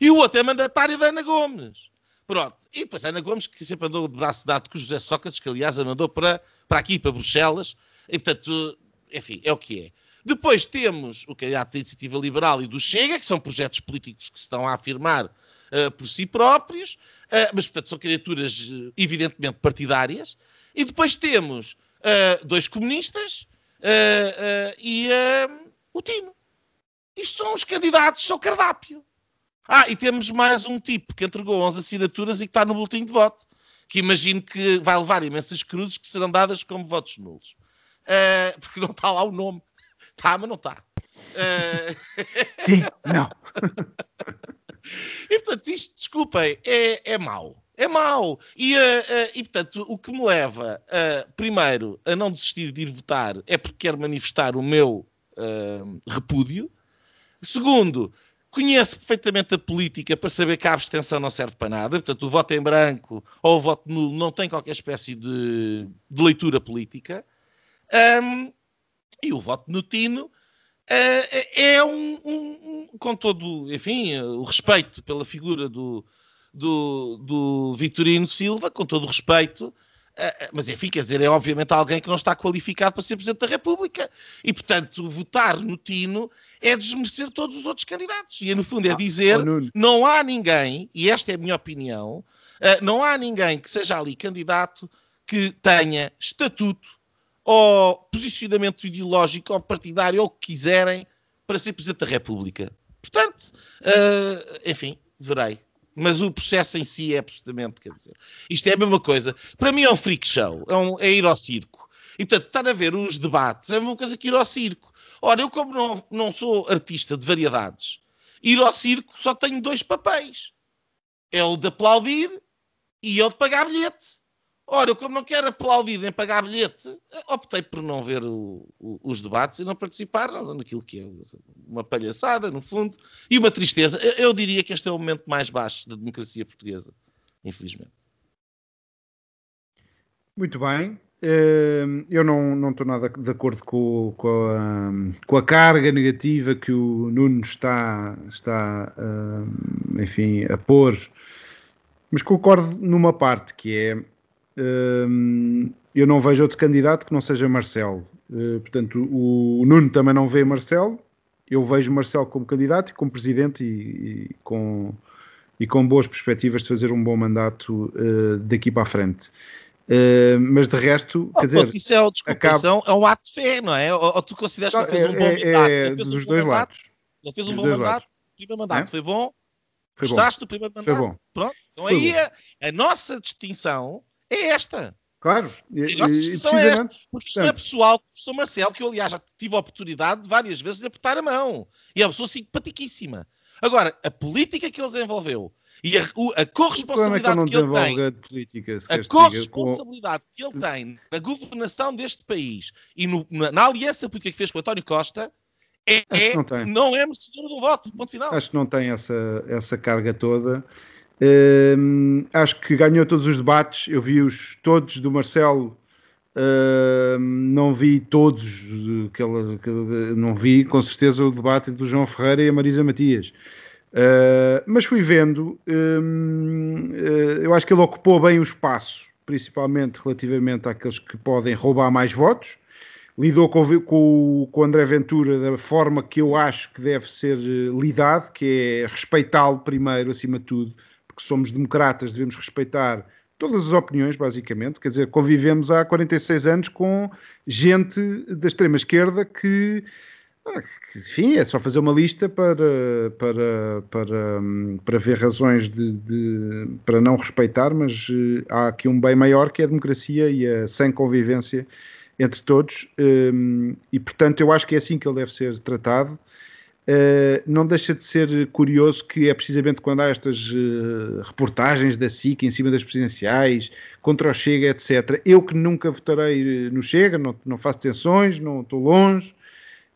Speaker 4: E o outro é mandatário da Ana Gomes. Pronto. E depois a Ana Gomes, que sempre andou de braço dado com o José Sócrates, que aliás a mandou para, para aqui, para Bruxelas. E portanto, enfim, é o que é. Depois temos o candidato da Iniciativa Liberal e do Chega, que são projetos políticos que se estão a afirmar uh, por si próprios, uh, mas, portanto, são candidaturas uh, evidentemente partidárias. E depois temos uh, dois comunistas uh, e o Tino. Isto são os candidatos ao cardápio. Ah, e temos mais um tipo que entregou 11 assinaturas e que está no boletim de voto, que imagino que vai levar imensas cruzes que serão dadas como votos nulos. Uh, porque não está lá o nome. Está, mas não está.
Speaker 3: Uh... Sim, não. [laughs]
Speaker 4: e portanto, isto, desculpem, é, é mau. É mau. E, uh, uh, e, portanto, o que me leva, uh, primeiro, a não desistir de ir votar é porque quero manifestar o meu repúdio. Segundo, conheço perfeitamente a política para saber que a abstenção não serve para nada. Portanto, o voto em branco ou o voto nulo não tem qualquer espécie de, de leitura política. Um, e o voto no Tino é um, um, um, com todo, enfim, o respeito pela figura do, do, do Vitorino Silva, com todo o respeito, Uh, mas enfim, quer dizer, é obviamente alguém que não está qualificado para ser Presidente da República. E, portanto, votar no Tino é desmerecer todos os outros candidatos. E, no fundo, é ah, dizer: oh, não há ninguém, e esta é a minha opinião, uh, não há ninguém que seja ali candidato que tenha estatuto ou posicionamento ideológico ou partidário ou o que quiserem para ser Presidente da República. Portanto, enfim, verei mas o processo em si é absolutamente, quer dizer, isto é a mesma coisa. Para mim é um freak show, é, um, é ir ao circo. E, portanto, estar a ver os debates é a mesma coisa que ir ao circo. Ora, eu como não, não sou artista de variedades, ir ao circo só tenho dois papéis. É o de aplaudir e é o de pagar bilhete. Ora, eu como não quero aplaudir nem pagar bilhete, optei por não ver o, o, os debates e não participar naquilo que é uma palhaçada, no fundo, e uma tristeza. Eu, eu diria que este é o momento mais baixo da democracia portuguesa, infelizmente.
Speaker 3: Muito bem. Uh, eu não, não estou nada de acordo com, com, a, com a carga negativa que o Nuno está, está uh, enfim, a pôr, mas concordo numa parte que é eu não vejo outro candidato que não seja Marcelo. portanto, o, Nuno também não vê Marcelo. Eu vejo Marcelo como candidato e como presidente e, e com, e com boas perspectivas de fazer um bom mandato daqui para a frente. Uh, mas de resto, oh, quer dizer,
Speaker 4: isso é, é um ato de fé, não é? Ou, ou tu consideras que ele fez um bom é, mandato?
Speaker 3: É, dos um dois lados.
Speaker 4: Ele fez um bom mandato, o primeiro mandato é? foi bom, foi gostaste bom. do primeiro mandato?
Speaker 3: Foi bom.
Speaker 4: Pronto, então foi aí a, a, nossa distinção é esta.
Speaker 3: Claro,
Speaker 4: e, a nossa distinção é esta, porque isto é pessoal com o professor Marcelo, que eu aliás já tive a oportunidade de várias vezes de apertar a mão, e é uma pessoa simpaticíssima. Agora, a política que ele desenvolveu, e a, a corresponsabilidade
Speaker 3: é
Speaker 4: que, que ele tem,
Speaker 3: a, política,
Speaker 4: a corresponsabilidade com... que ele tem na governação deste país e no, na, na, aliança política que fez com o António Costa é, é não, não, é merecedor do voto, ponto final.
Speaker 3: Acho que não tem essa, essa carga toda. Acho que ganhou todos os debates. Eu vi-os todos do Marcelo. Não vi todos, que ela, que, não vi com certeza o debate do João Ferreira e a Marisa Matias. Uh, mas fui vendo, eh, eu acho que ele ocupou bem o espaço, principalmente relativamente àqueles que podem roubar mais votos. Lidou com, com, com o André Ventura da forma que eu acho que deve ser eh, lidado, que é respeitá-lo primeiro, acima de tudo, porque somos democratas, devemos respeitar todas as opiniões, basicamente. Quer dizer, convivemos há 46 anos com gente da extrema-esquerda que ah, enfim, é só fazer uma lista para, para, para, para ver razões de, de, para não respeitar, mas uh, há aqui um bem maior que é a democracia e a sem convivência entre todos, um, e portanto eu acho que é assim que ele deve ser tratado. Uh, não deixa de ser curioso que é precisamente quando há estas uh, reportagens da SIC em cima das presidenciais, contra o Chega, etc. Eu que nunca votarei no Chega, não, não faço tensões, não estou longe,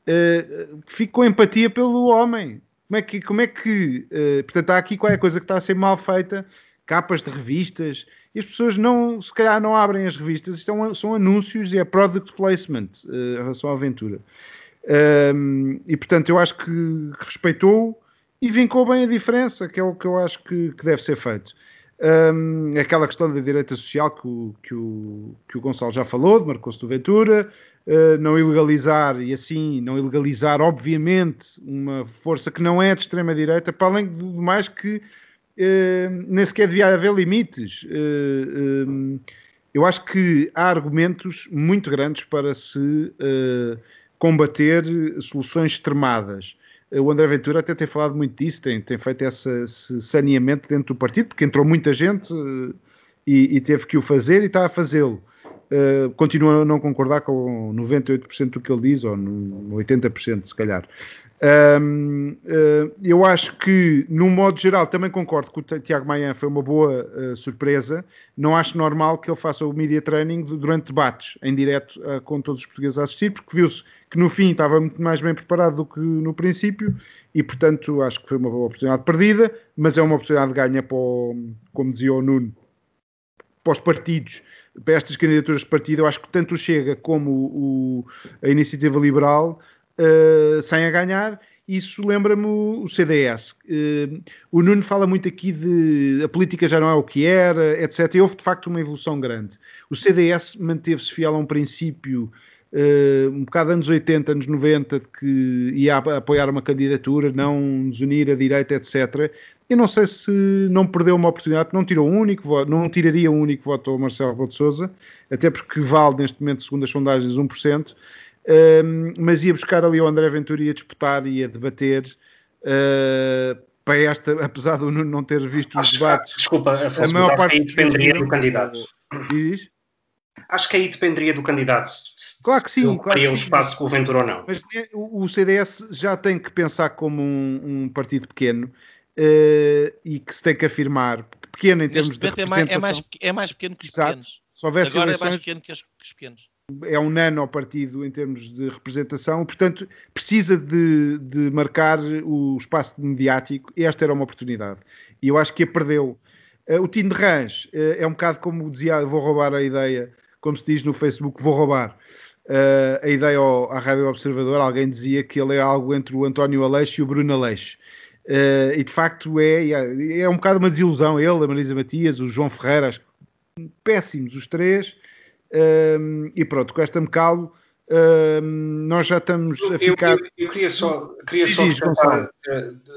Speaker 3: uh, fico com empatia pelo homem. Como é que, como é que portanto, há aqui qualquer coisa que está a ser mal feita, capas de revistas, e as pessoas não, se calhar não abrem as revistas, é são anúncios e é product placement em relação à aventura. Um, e portanto, eu acho que respeitou e vincou bem a diferença, que é o que eu acho que, que deve ser feito. Um, aquela questão da direita social que o, que o, que o Gonçalo já falou, marcou-se do Ventura, uh, não ilegalizar e assim não ilegalizar, obviamente, uma força que não é de extrema-direita, para além do mais que uh, nem sequer devia haver limites. Uh, eu acho que há argumentos muito grandes para se combater soluções extremadas o André Ventura até tem falado muito disso, tem, tem feito esse, saneamento dentro do partido, porque entrou muita gente e, e teve que o fazer e está a fazê-lo. Uh, continuo a não concordar com 98% do que ele diz, ou 80% se calhar. Um, uh, eu acho que, no modo geral, também concordo que o Tiago Maia foi uma boa uh, surpresa. Não acho normal que ele faça o media training durante debates, em direto com todos os portugueses a assistir, porque viu-se que no fim estava muito mais bem preparado do que no princípio e, portanto, acho que foi uma boa oportunidade perdida, mas é uma oportunidade de ganha para, o, como dizia o Nuno, para os partidos para estas candidaturas de partido, eu acho que tanto o Chega como o, a Iniciativa Liberal uh, saem a ganhar. Isso lembra-me o CDS. Uh, o Nuno fala muito aqui de a política já não é o que era, etc. E houve de facto uma evolução grande. O CDS manteve-se fiel a um princípio Uh, um bocado anos 80, anos 90, de que ia apoiar uma candidatura, não nos unir à direita, etc. Eu não sei se não perdeu uma oportunidade, não tirou um único voto, não tiraria um único voto ao Marcelo Rebelo de Sousa, até porque vale neste momento, segundo as sondagens, 1%, um, mas ia buscar ali o André Ventura e ia disputar e ia debater uh, para esta, apesar de não ter visto os debates.
Speaker 5: Desculpa, Afonso, a maior parte aí dependeria do candidato.
Speaker 3: Diz?
Speaker 5: Acho que aí dependeria do candidato. Se,
Speaker 3: claro que sim.
Speaker 5: Claro
Speaker 3: que
Speaker 5: um espaço com o Ventura ou não.
Speaker 3: Mas o CDS já tem que pensar como um, um partido pequeno uh, e que se tem que afirmar pequeno em termos de representação.
Speaker 4: É mais, é, mais, é mais pequeno que os Exato. pequenos.
Speaker 3: Se houvesse
Speaker 4: Agora
Speaker 3: eleições,
Speaker 4: é mais pequeno que os, que os pequenos.
Speaker 3: É um nano partido em termos de representação, portanto precisa de, de marcar o espaço mediático. Esta era uma oportunidade e eu acho que a perdeu. Uh, o Tino de Rãs uh, é um bocado como dizia, vou roubar a ideia, como se diz no Facebook, vou roubar. Uh, a ideia à Rádio Observador, alguém dizia que ele é algo entre o António Aleixo e o Bruno Aleixo. E de facto é, é, é um bocado uma desilusão. Ele, a Marisa Matias, o João Ferreira, péssimos os três. Uh, e pronto, com esta mecalo, nós já estamos a ficar.
Speaker 5: Eu, eu, queria só, queria só acrescentar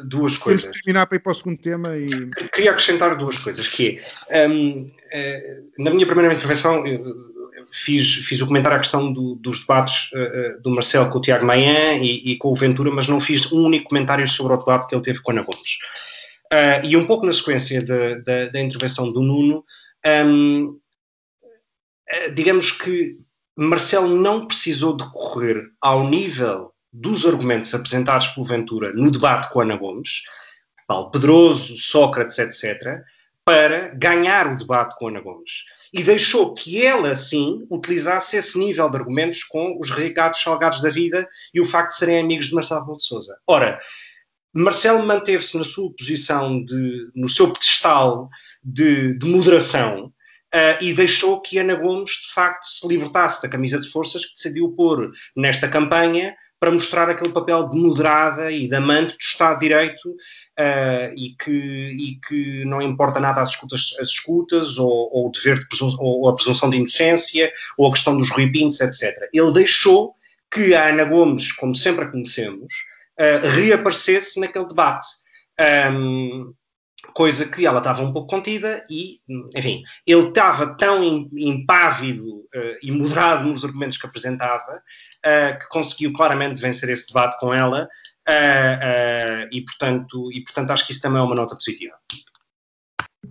Speaker 5: duas coisas.
Speaker 3: Temos terminar para ir para o segundo tema. E...
Speaker 5: Queria acrescentar duas coisas, que é, um, na minha primeira intervenção, fiz, fiz o comentário à questão do, dos debates uh, do Marcelo com o Tiago Maia e, e, com o Ventura, mas não fiz um único comentário sobre o debate que ele teve com a Ana Gomes. E um pouco na sequência de, da intervenção do Nuno, um, digamos que Marcelo não precisou de correr ao nível dos argumentos apresentados pelo Ventura no debate com Ana Gomes, Paulo Pedroso, Sócrates, etc., para ganhar o debate com Ana Gomes e deixou que ela, sim, utilizasse esse nível de argumentos com os Ricardos Salgados da vida e o facto de serem amigos de Marcelo de Sousa. Ora, Marcelo manteve-se na sua posição, de, no seu pedestal de, de moderação, Uh, e deixou que Ana Gomes, de facto, se libertasse da camisa de forças que decidiu pôr nesta campanha para mostrar aquele papel de moderada e de amante do Estado de Direito uh, e, que, e que não importa nada as escutas, as escutas ou, ou o dever de presunção, ou a presunção de inocência ou a questão dos ruipintos, etc. Ele deixou que a Ana Gomes, como sempre a conhecemos, uh, reaparecesse naquele debate. Um, coisa que ela estava um pouco contida e, enfim, ele estava tão impávido uh, e moderado nos argumentos que apresentava uh, que conseguiu claramente vencer esse debate com ela uh, e, portanto, e, portanto, acho que isso também é uma nota positiva.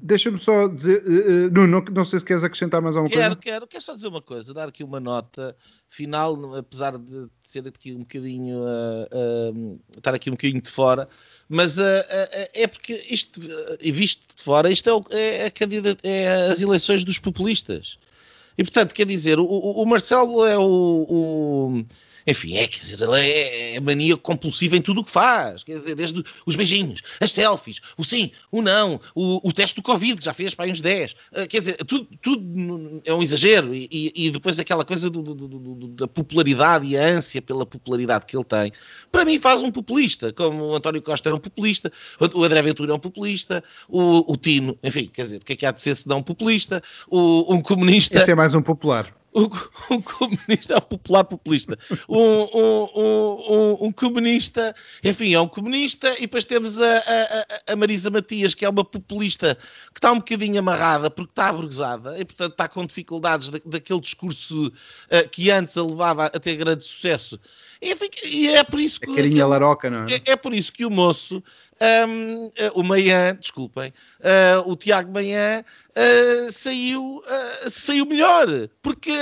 Speaker 3: Deixa-me só dizer, uh, Nuno, não, não sei se queres acrescentar mais alguma
Speaker 4: quero,
Speaker 3: coisa.
Speaker 4: Quero, quero, quero só dizer uma coisa, dar aqui uma nota final, apesar de ser aqui um bocadinho, uh, uh, estar aqui um bocadinho de fora, mas é porque isto, e visto de fora, isto é, é, é, é, as eleições dos populistas. E portanto, quer dizer, o, o Marcelo é o, o enfim, é, quer dizer, ele é, é mania compulsiva em tudo o que faz. Quer dizer, desde os beijinhos, as selfies, o sim, o não, o, o teste do Covid, que já fez para uns 10. Ah, quer dizer, tudo, tudo é um exagero. E, e depois aquela coisa do, do, do, da popularidade e a ânsia pela popularidade que ele tem, para mim faz um populista, como o António Costa é um populista, o André Ventura é um populista, o, o Tino, enfim, quer dizer, porque é que há de ser se não um populista, o, um comunista.
Speaker 3: Esse é mais um popular
Speaker 4: um, comunista é um popular populista. Um, um, um, um, comunista, enfim, é um comunista, e depois temos a, a, a, Marisa Matias, que é uma populista que está um bocadinho amarrada porque está abrusada e, portanto, está com dificuldades da, daquele discurso uh, que antes a levava a ter grande sucesso. Enfim, e é por isso que.
Speaker 3: A carinha laroca, não
Speaker 4: é? é? É por isso que o moço um, o Manhã, desculpem, uh, o Tiago Manhã uh, saiu, uh, saiu melhor, porque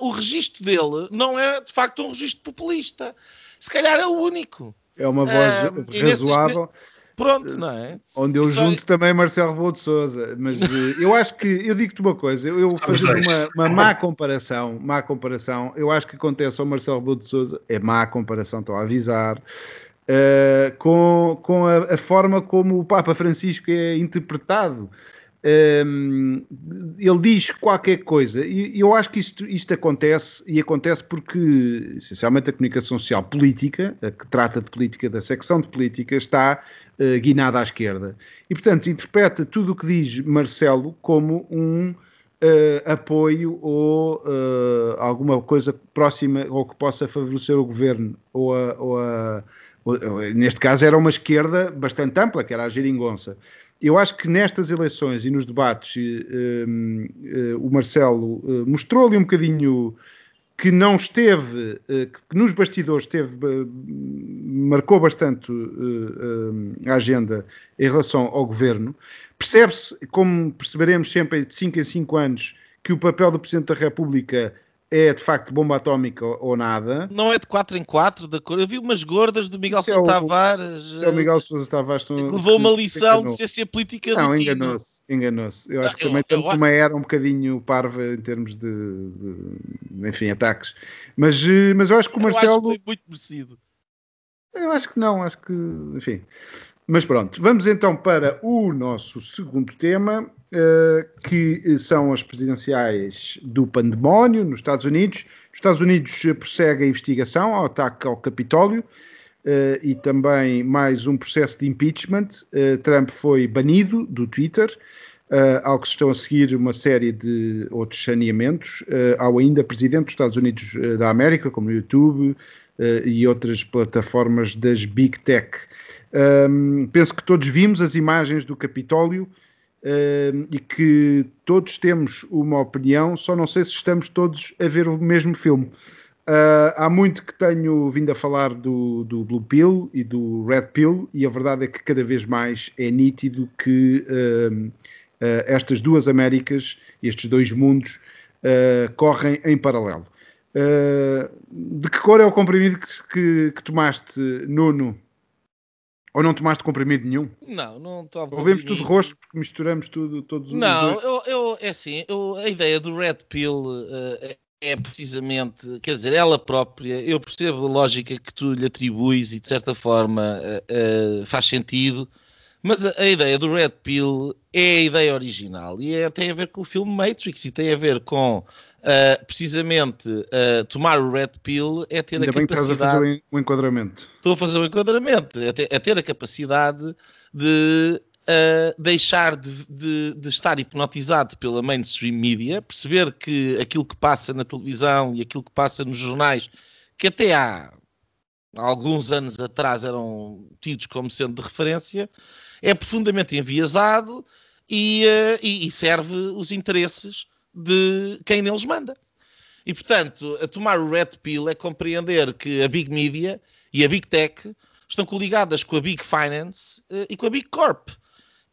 Speaker 4: o registro dele não é de facto um registro populista. Se calhar é o único.
Speaker 3: É uma voz razoável. Nesses...
Speaker 4: Pronto, não é?
Speaker 3: Onde eu junto também Marcelo Rebelo de Souza. Mas eu acho que, eu digo-te uma coisa, eu fazer uma, uma má comparação, má comparação, eu acho que acontece ao Marcelo Rebelo de Souza, é má comparação, estou a avisar, uh, com, com a, a, forma como o Papa Francisco é interpretado. Um, ehm, ele diz qualquer coisa, e eu acho que isto, isto acontece, e acontece porque, essencialmente, a comunicação social política, a que trata de política, da secção de política, está uh, guinada à esquerda. E, portanto, interpreta tudo o que diz Marcelo como um uh, apoio ou uh, alguma coisa próxima ou que possa favorecer o governo ou a, ou a neste caso era uma esquerda bastante ampla, que era a geringonça. Eu acho que nestas eleições e nos debates um, eh, o Marcelo eh, mostrou ali um bocadinho que não esteve, eh, que nos bastidores esteve, marcou bastante a agenda em relação ao governo. Percebe-se, como perceberemos sempre de 5 em 5 anos, que o papel do Presidente da República é de facto bomba atómica ou nada.
Speaker 4: Não é de 4 em 4 da cor. Eu vi umas gordas do Miguel Sousa é Tavares.
Speaker 3: É o Miguel Sousa Tavares.
Speaker 4: Que levou uma lição de ciência política
Speaker 3: Não, enganou-se. Enganou-se. Eu acho que também temos uma era um bocadinho parva em termos de, de, enfim, ataques. Mas, eh, mas eu acho que o Marcelo. Eu acho que
Speaker 4: foi muito merecido.
Speaker 3: Eu acho que não, acho que. Enfim. Mas pronto, vamos então para o nosso segundo tema que são as presidenciais do pandemónio nos Estados Unidos. Os Estados Unidos prossegue a investigação ao ataque ao Capitólio e também mais um processo de impeachment. Trump foi banido do Twitter. Uh, ao que se estão a seguir uma série de outros saneamentos, uh, ao ainda presidente dos Estados Unidos uh, da América, como o YouTube e outras plataformas das Big Tech. Um, penso que todos vimos as imagens do Capitólio e que todos temos uma opinião, só não sei se estamos todos a ver o mesmo filme. há muito que tenho vindo a falar do, do Blue Pill e do Red Pill, e a verdade é que cada vez mais é nítido que uh, estas duas Américas, estes dois mundos, uh, correm em paralelo. Uh, de que cor é o comprimido que, que, que, tomaste, Nuno? Ou não tomaste comprimido nenhum?
Speaker 4: Não, não tomo
Speaker 3: Ouvemos tudo roxo porque misturamos tudo, todos
Speaker 4: Não, eu, eu, é assim, eu, a ideia do Red Pill uh, é precisamente, quer dizer, ela própria, eu percebo a lógica que tu lhe atribuis e de certa forma uh, uh, faz sentido, mas a, a, ideia do Red Pill é a ideia original e é, tem a ver com o filme Matrix e tem a ver com uh, precisamente uh, tomar o Red Pill é ter
Speaker 3: Ainda
Speaker 4: a bem capacidade.
Speaker 3: estás a fazer o enquadramento.
Speaker 4: Estou a fazer o enquadramento, é ter, é ter a capacidade de Uh, deixar de, de, de, estar hipnotizado pela mainstream media, perceber que aquilo que passa na televisão e aquilo que passa nos jornais, que até há alguns anos atrás eram tidos como sendo de referência, é profundamente enviesado e, uh, e, e serve os interesses de quem neles manda. E, portanto, a tomar o Red Pill é compreender que a Big Media e a Big Tech estão coligadas com a Big Finance uh, e com a Big Corp.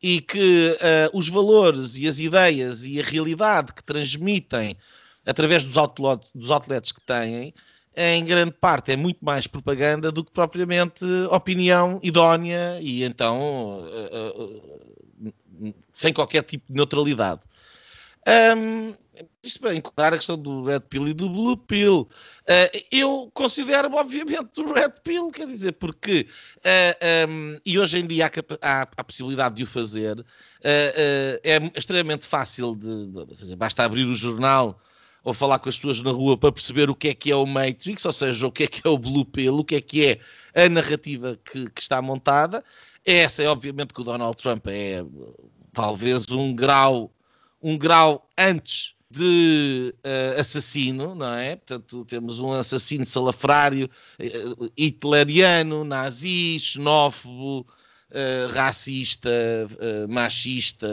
Speaker 4: E que uh, os valores e as ideias e a realidade que transmitem através dos, outlet, dos outlets que têm em grande parte é muito mais propaganda do que propriamente opinião idónea e então uh, uh, sem qualquer tipo de neutralidade. Um, isto bem, enquadrar a questão do Red Pill e do Blue Pill. Uh, eu considero, obviamente, o Red Pill, quer dizer, porque, uh, um, e hoje em dia há, há, a possibilidade de o fazer, uh, é extremamente fácil de, de, basta abrir o jornal ou falar com as pessoas na rua para perceber o que é que é o Matrix, ou seja, o que é que é o Blue Pill, o que é que é a narrativa que, que está montada. Essa é obviamente que o Donald Trump é talvez um grau, um grau antes de uh, assassino, não é? Portanto, temos um assassino salafrário, uh, hitleriano, nazi, xenófobo, uh, racista, uh, machista.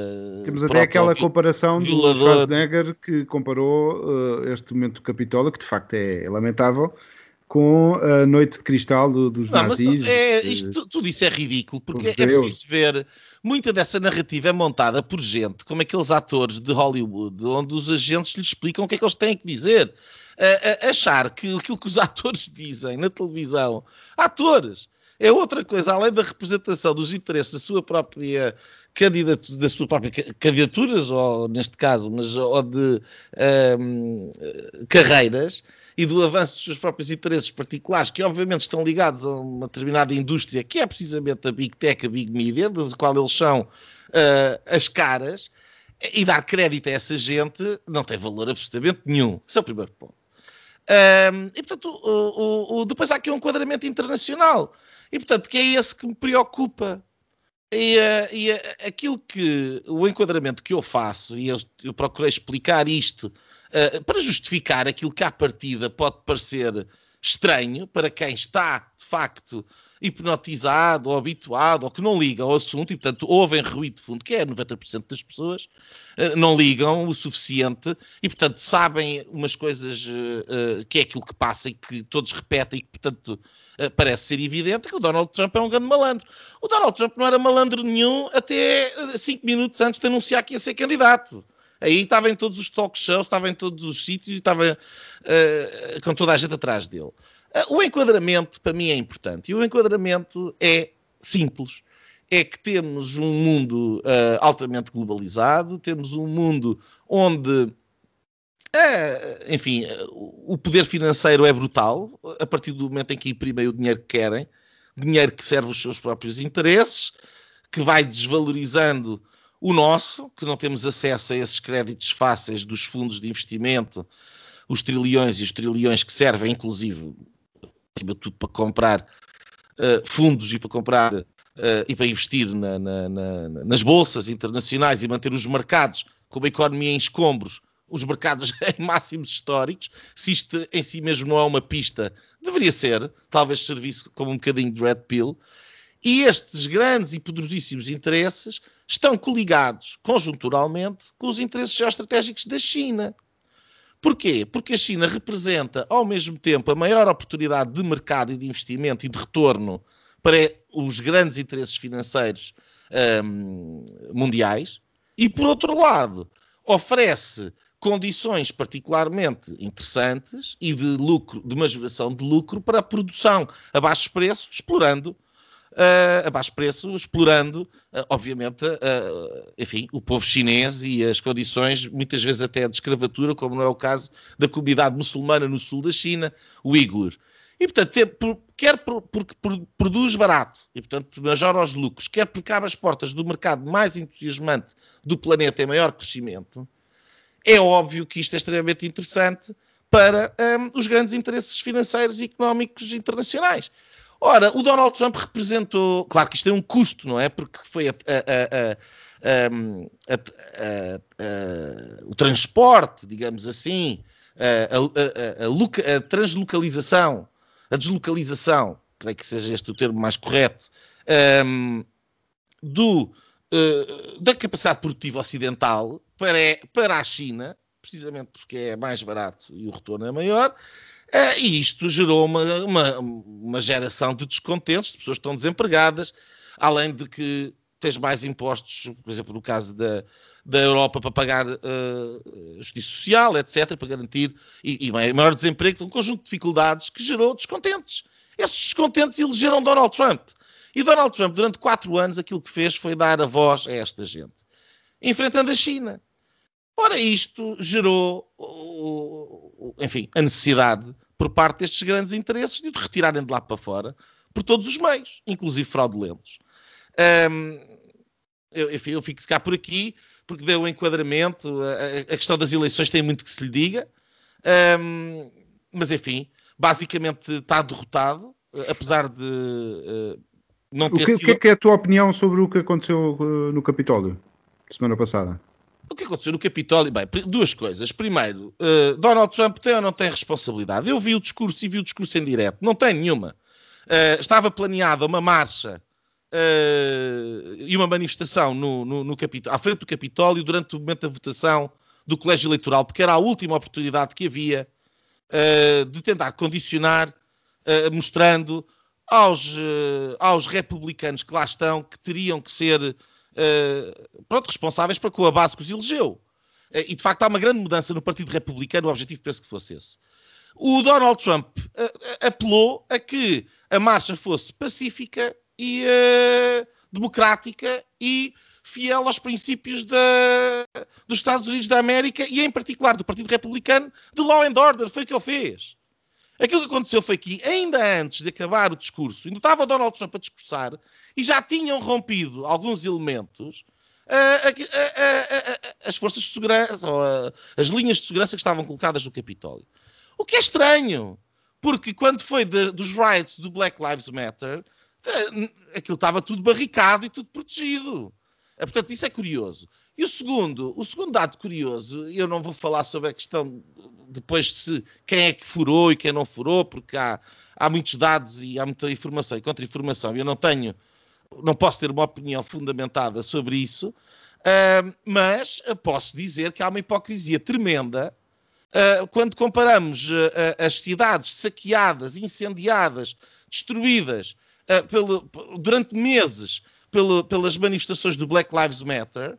Speaker 3: Temos até aquela comparação violador. do Schwarzenegger que comparou uh, este momento do Capitólio, que de facto é lamentável, com a Noite de Cristal do, dos
Speaker 4: não,
Speaker 3: nazis.
Speaker 4: É, isto, tudo isso é ridículo, porque é preciso ver. Muita dessa narrativa é montada por gente, como aqueles atores de Hollywood, onde os agentes lhes explicam o que é que eles têm que dizer. achar que aquilo que os [laughs] atores dizem na televisão, atores, é outra coisa, além da representação dos interesses da sua própria candidatura, da sua própria candidaturas, ou neste caso, mas ou de um, carreiras e do avanço dos seus próprios interesses particulares, que obviamente estão ligados a uma determinada indústria, que é precisamente a Big Tech, a Big Media, da qual eles são uh, as caras, e dar crédito a essa gente não tem valor absolutamente nenhum. Esse é o primeiro ponto. Um, e portanto, o, o, o, depois há aqui um enquadramento internacional. E portanto, que é esse que me preocupa. E, uh, e uh, aquilo que o enquadramento que eu faço, e eu, eu procurei explicar isto uh, para justificar aquilo que à partida pode parecer estranho para quem está de facto hipnotizado ou habituado ou que não liga ao assunto e, portanto, ouvem ruído de fundo, que é 90% das pessoas, não ligam o suficiente e, portanto, sabem umas coisas que é aquilo que passa e que todos repetem e que, portanto, eh, parece ser evidente que o Donald Trump é um grande malandro. O Donald Trump não era malandro nenhum até eh, cinco minutos antes de anunciar que ia ser candidato. Aí estava em todos os talk shows, estava em todos os sítios estava uh, com toda a gente atrás dele. Uh, o enquadramento, para mim, é importante. E o enquadramento é simples. É que temos um mundo uh, altamente globalizado, temos um mundo onde é, enfim, o poder financeiro é brutal. A partir do momento em que imprimem o dinheiro que querem, dinheiro que serve os seus próprios interesses, que vai desvalorizando o nosso, que não temos acesso a esses créditos fáceis dos fundos de investimento, os trilhões e os trilhões que servem, inclusive, acima de tudo, para comprar uh, fundos e para comprar uh, e para investir na, na, na, nas bolsas internacionais e manter os mercados com uma economia em escombros, os mercados [laughs] em máximos históricos. Se isto em si mesmo não é uma pista, deveria ser, talvez servisse como um bocadinho de red pill. E estes grandes e poderosíssimos interesses estão coligados conjunturalmente com os interesses geoestratégicos da China. Porquê? Porque a China representa, ao mesmo tempo, a maior oportunidade de mercado e de investimento e de retorno para os grandes interesses financeiros um, mundiais, e, por outro lado, oferece condições particularmente interessantes e de lucro, de majoração de lucro para a produção a baixo preço, explorando uh, a baixo preço, explorando, uh, obviamente, uh, enfim, o povo chinês e as condições, muitas vezes até de escravatura, como não é o caso da comunidade muçulmana no sul da China, o Uigur. E, portanto, quer porque produz barato e, portanto, majora os lucros, quer porque abre as portas do mercado mais entusiasmante do planeta em maior crescimento, é óbvio que isto é extremamente interessante para um, os grandes interesses financeiros e económicos internacionais. Ora, o Donald Trump representou. Claro que isto tem um custo, não é? Porque foi a, a, a, o transporte, digamos assim, a, translocalização, a deslocalização, creio que seja este o termo mais correto, um, do, uh, da capacidade produtiva ocidental para, para a China, precisamente porque é mais barato e o retorno é maior, Uh, e isto gerou uma, uma, uma, geração de descontentes, de pessoas que estão desempregadas, além de que tens mais impostos, por exemplo, no caso da, da Europa, para pagar uh, justiça social, etc., para garantir, e, e maior desemprego, um conjunto de dificuldades que gerou descontentes. Esses descontentes elegeram Donald Trump. E Donald Trump, durante quatro anos, aquilo que fez foi dar a voz a esta gente, enfrentando a China. Ora, isto gerou, enfim, a necessidade por parte destes grandes interesses de retirarem de lá para fora por todos os meios, inclusive fraudulentos. Eu, enfim, eu fico cá por aqui porque deu o um enquadramento. A, a, questão das eleições tem muito que se lhe diga, mas enfim, basicamente está derrotado, apesar de uh, não.
Speaker 3: O que, tido... que, é, é a tua opinião sobre o que aconteceu uh, no Capitólio semana passada?
Speaker 4: O que aconteceu no Capitólio? Bem, duas coisas. Primeiro, uh, Donald Trump tem ou não tem responsabilidade? Eu vi o discurso e vi o discurso em direto. Não tem nenhuma. Uh, estava planeada uma marcha uh, e uma manifestação no, no, no à frente do Capitólio durante o momento da votação do Colégio Eleitoral, porque era a última oportunidade que havia de tentar condicionar, mostrando aos, aos republicanos que lá estão que teriam que ser uh, pronto, responsáveis para com a base que os elegeu. Uh, e de facto há uma grande mudança no Partido Republicano, o objetivo penso que fosse esse. O Donald Trump uh, apelou a que a marcha fosse pacífica e democrática e fiel aos princípios da, dos Estados Unidos da América e, em particular, do Partido Republicano, de law and order. Foi o que ele fez. Aquilo que aconteceu foi que, ainda antes de acabar o discurso, ainda estava Donald Trump a discursar e já tinham rompido alguns elementos uh, uh, uh, as forças de segurança, ou as linhas de segurança que estavam colocadas no Capitólio. O que é estranho, porque quando foi de, dos riots do Black Lives Matter, eh, aquilo estava tudo barricado e tudo protegido. Eh, portanto, isso é curioso. E o segundo, o segundo dado curioso, eu não vou falar sobre a questão depois de se quem é que furou e quem não furou, porque há, há muitos dados e há muita informação e contra-informação, eu não tenho, não posso ter uma opinião fundamentada sobre isso, uh, mas posso dizer que há uma hipocrisia tremenda uh, quando comparamos uh, as cidades saqueadas, incendiadas, destruídas pelo, durante meses pelo, pelas manifestações do Black Lives Matter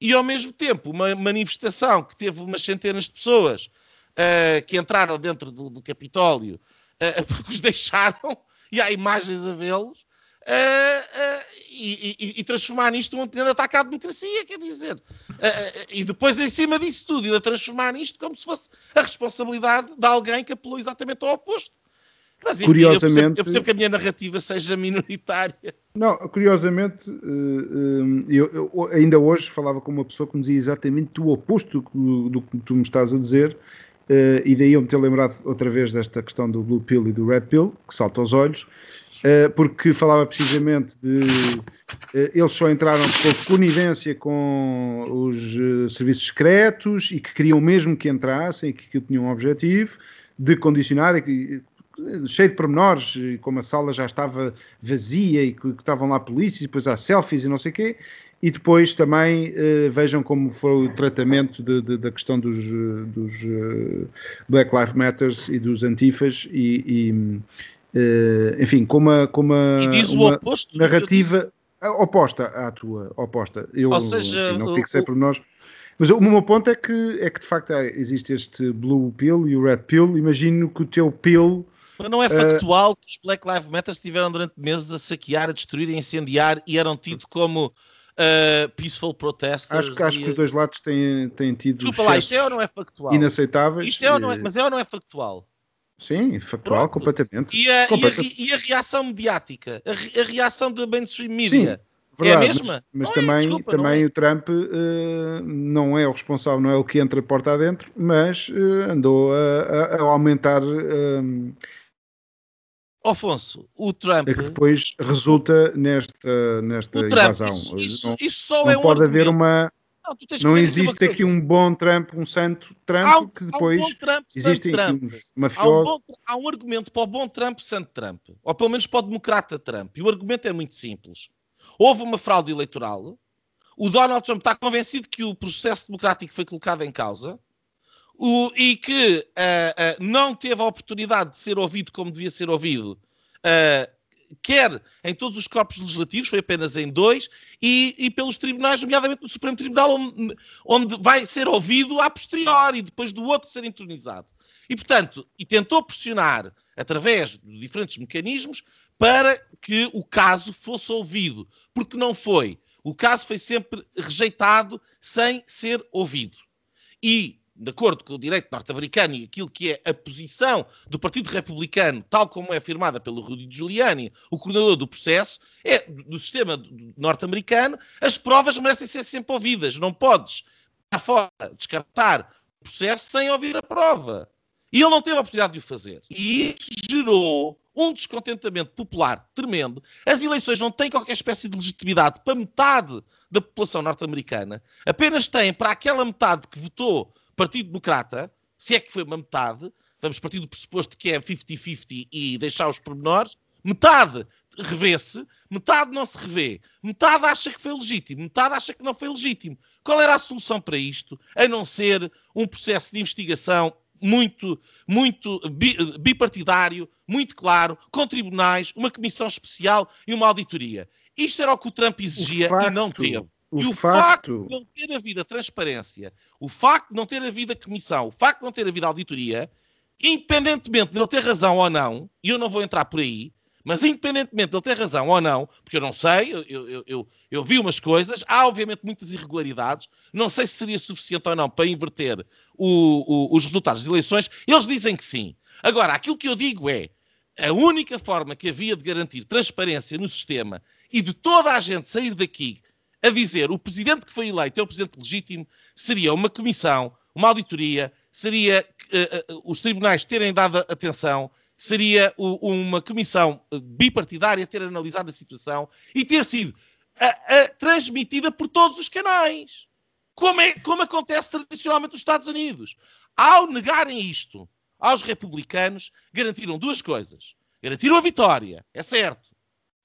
Speaker 4: e, ao mesmo tempo, uma manifestação que teve umas centenas de pessoas uh, que entraram dentro do, do Capitólio uh, [laughs] porque os deixaram, e há imagens a vê-los, uh, e, e, e, transformar isto num grande ataque à democracia, quer dizer. e depois, em cima disso tudo, a transformar isto como se fosse a responsabilidade de alguém que apelou exatamente ao oposto. Mas, enfim,
Speaker 3: curiosamente.
Speaker 4: Eu percebo, eu percebo, que a minha narrativa seja minoritária.
Speaker 3: Não, curiosamente, eu, eu, ainda hoje falava com uma pessoa que me dizia exatamente o oposto do, do que tu me estás a dizer. Uh, e daí eu me ter lembrado outra vez desta questão do Blue Pill e do Red Pill, que salta aos olhos, uh, porque falava precisamente de uh, eles só entraram por conivência com os serviços secretos e que queriam mesmo que entrassem e que, que tinham um objetivo de condicionar e, cheio de pormenores, como a sala já estava vazia e que, que estavam lá polícias, e depois há selfies e não sei o quê, e depois também uh, vejam como foi o tratamento de, de, da questão dos, dos uh, Black Lives Matters e dos antifas e, e uh, enfim, com uma, com uma, uma
Speaker 4: oposto,
Speaker 3: narrativa oposta à tua, oposta. Eu
Speaker 4: Ou seja,
Speaker 3: enfim, não fixei por nós. Mas o meu ponto é que, é que de facto existe este blue pill e o red pill. Imagino que o teu pill
Speaker 4: mas não é factual uh, que os Black Lives Matter estiveram durante meses a saquear, a destruir, a incendiar e eram tidos como uh, peaceful protesters.
Speaker 3: Acho, que, acho que os dois lados têm, têm tido
Speaker 4: Desculpa lá, isto é ou não é factual?
Speaker 3: inaceitáveis.
Speaker 4: Isto é ou não é, mas é ou não é factual?
Speaker 3: Sim, factual, Pronto. completamente.
Speaker 4: E a,
Speaker 3: completamente.
Speaker 4: E, a, e a, reação mediática? A, a reação da mainstream media?
Speaker 3: Sim. Verdade, é a mesma? Mas, mas é, também, desculpa, também é. o Trump uh, não é o responsável, não é o que entra a porta adentro, mas uh, andou a, a, a aumentar uh,
Speaker 4: Afonso, o Trump.
Speaker 3: É que depois resulta nesta, nesta
Speaker 4: Trump,
Speaker 3: invasão.
Speaker 4: Isso, isso, não, isso só
Speaker 3: não
Speaker 4: é
Speaker 3: pode
Speaker 4: um
Speaker 3: haver uma. Não, não existe aqui um bom Trump, um santo Trump, um, que depois um Trump, existem Trump. uns mafiosos. Há um, bom,
Speaker 4: há um argumento para o bom Trump, santo Trump, ou pelo menos para o democrata Trump. E o argumento é muito simples. Houve uma fraude eleitoral, o Donald Trump está convencido que o processo democrático foi colocado em causa o, e que uh, uh, não teve a oportunidade de ser ouvido como devia ser ouvido, uh, quer em todos os corpos legislativos, foi apenas em dois, e, e pelos tribunais, nomeadamente no Supremo Tribunal, onde, onde, vai ser ouvido a posteriori, depois do outro ser entronizado. E, portanto, e tentou pressionar, através de diferentes mecanismos, para que o caso fosse ouvido, porque não foi. O caso foi sempre rejeitado sem ser ouvido. E de acordo com o direito norte-americano e aquilo que é a posição do Partido Republicano, tal como é afirmada pelo Rudy Giuliani, o coordenador do processo, é do sistema norte-americano, as provas merecem ser sempre ouvidas. Não podes fora, descartar o processo sem ouvir a prova. E ele não teve a oportunidade de o fazer. E isso gerou um descontentamento popular tremendo. As eleições não têm qualquer espécie de legitimidade para metade da população norte-americana. Apenas têm para aquela metade que votou Partido Democrata, se é que foi uma metade, vamos partir do pressuposto que é 50-50 e deixar os pormenores, metade revê-se, metade não se revê, metade acha que foi legítimo, metade acha que não foi legítimo. Qual era a solução para isto? A não ser um processo de investigação muito, muito bipartidário, muito claro, com tribunais, uma comissão especial e uma auditoria. Isto era o que o Trump exigia
Speaker 3: facto,
Speaker 4: e não teve.
Speaker 3: O
Speaker 4: e o
Speaker 3: facto...
Speaker 4: facto... de não ter havido a transparência, o facto de não ter havido a comissão, o facto de não ter havido a auditoria, independentemente de ele ter razão ou não, e eu não vou entrar por aí, mas independentemente de ele ter razão ou não, porque eu não sei, eu, eu, eu, eu, vi umas coisas, há obviamente muitas irregularidades, não sei se seria suficiente ou não para inverter o, o, os resultados das eleições, eles dizem que sim. Agora, aquilo que eu digo é, a única forma que havia de garantir transparência no sistema e de toda a gente sair daqui a dizer o presidente que foi eleito é o presidente legítimo, seria uma comissão, uma auditoria, seria uh, os tribunais terem dado atenção, seria uh, uma comissão bipartidária ter analisado a situação e ter sido transmitida por todos os canais. Como, é, como acontece tradicionalmente nos Estados Unidos. Ao negarem isto aos republicanos, garantiram duas coisas. Garantiram a vitória, é certo,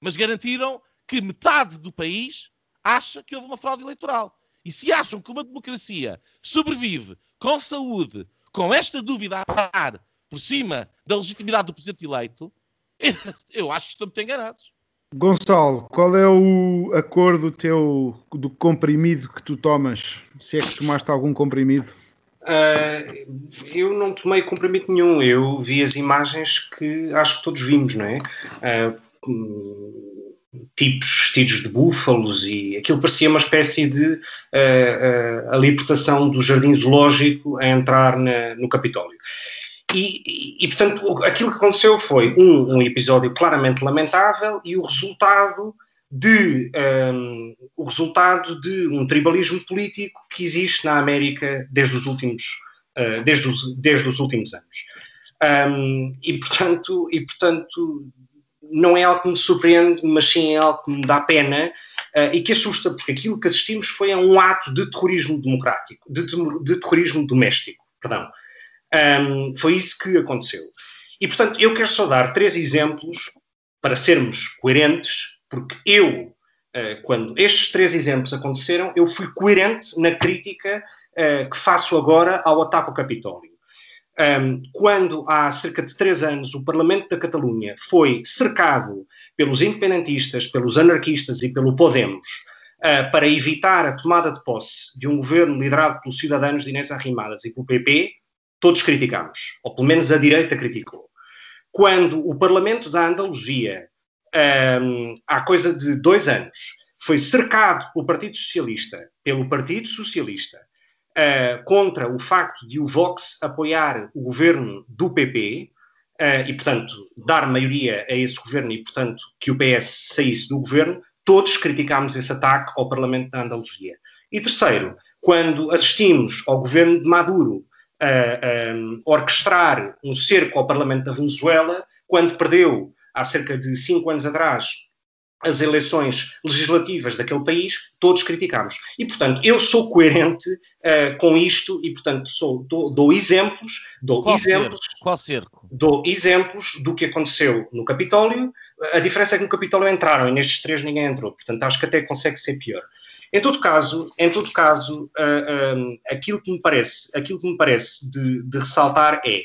Speaker 4: mas garantiram que metade do país acha que houve uma fraude eleitoral. E se acham que uma democracia sobrevive com saúde, com esta dúvida a par por cima da legitimidade do presidente eleito, [laughs] eu acho que estão muito enganados.
Speaker 3: Gonçalo, qual é o acordo teu do comprimido que tu tomas? Se é que tomaste algum comprimido?
Speaker 5: Uh, eu não tomei comprimido nenhum. Eu vi as imagens que acho que todos vimos, não é? Uh, tipos vestidos de búfalos e aquilo parecia uma espécie de uh, uh, a libertação do jardim zoológico a entrar na, no Capitólio. e, e, e, portanto, aquilo que aconteceu foi um, um, episódio claramente lamentável e o resultado de um, o resultado de um tribalismo político que existe na América desde os últimos uh, desde, os, desde os últimos anos. Um, e portanto, e portanto não é algo que me surpreende, mas sim é algo que me dá pena uh, e que assusta, porque aquilo que assistimos foi a um ato de terrorismo democrático, de, de terrorismo doméstico, perdão. Um, foi isso que aconteceu. E, portanto, eu quero só dar três exemplos para sermos coerentes, porque eu, uh, quando estes três exemplos aconteceram, eu fui coerente na crítica uh, que faço agora ao ataque ao Capitólio. Um, quando há cerca de três anos o Parlamento da Catalunha foi cercado pelos independentistas, pelos anarquistas e pelo Podemos uh, para evitar a tomada de posse de um governo liderado pelos cidadãos de Inês Arrimadas e pelo PP, todos criticamos, ou pelo menos a direita criticou. Quando o Parlamento da Andaluzia, um, há coisa de dois anos, foi cercado pelo Partido Socialista, pelo Partido Socialista, uh, contra o facto de o Vox apoiar o governo do PP, uh, eh, e, portanto, dar maioria a esse governo e, portanto, que o PS saísse do governo, todos criticámos esse ataque ao Parlamento da Andaluzia. E terceiro, quando assistimos ao governo de Maduro a, orquestrar um cerco ao Parlamento da Venezuela, quando perdeu, há cerca de cinco anos atrás, as eleições legislativas daquele país, todos criticamos. E, portanto, eu sou coerente uh, com isto e, portanto, sou, dou, dou exemplos, dou
Speaker 4: Qual
Speaker 5: exemplos,
Speaker 4: cerco? Qual cerco?
Speaker 5: Dou exemplos do que aconteceu no Capitólio. A diferença é que no Capitólio entraram e nestes três ninguém entrou. Portanto, acho que até consegue ser pior. Em todo caso, em todo caso, uh, um, aquilo que me parece, aquilo que me parece de, de ressaltar é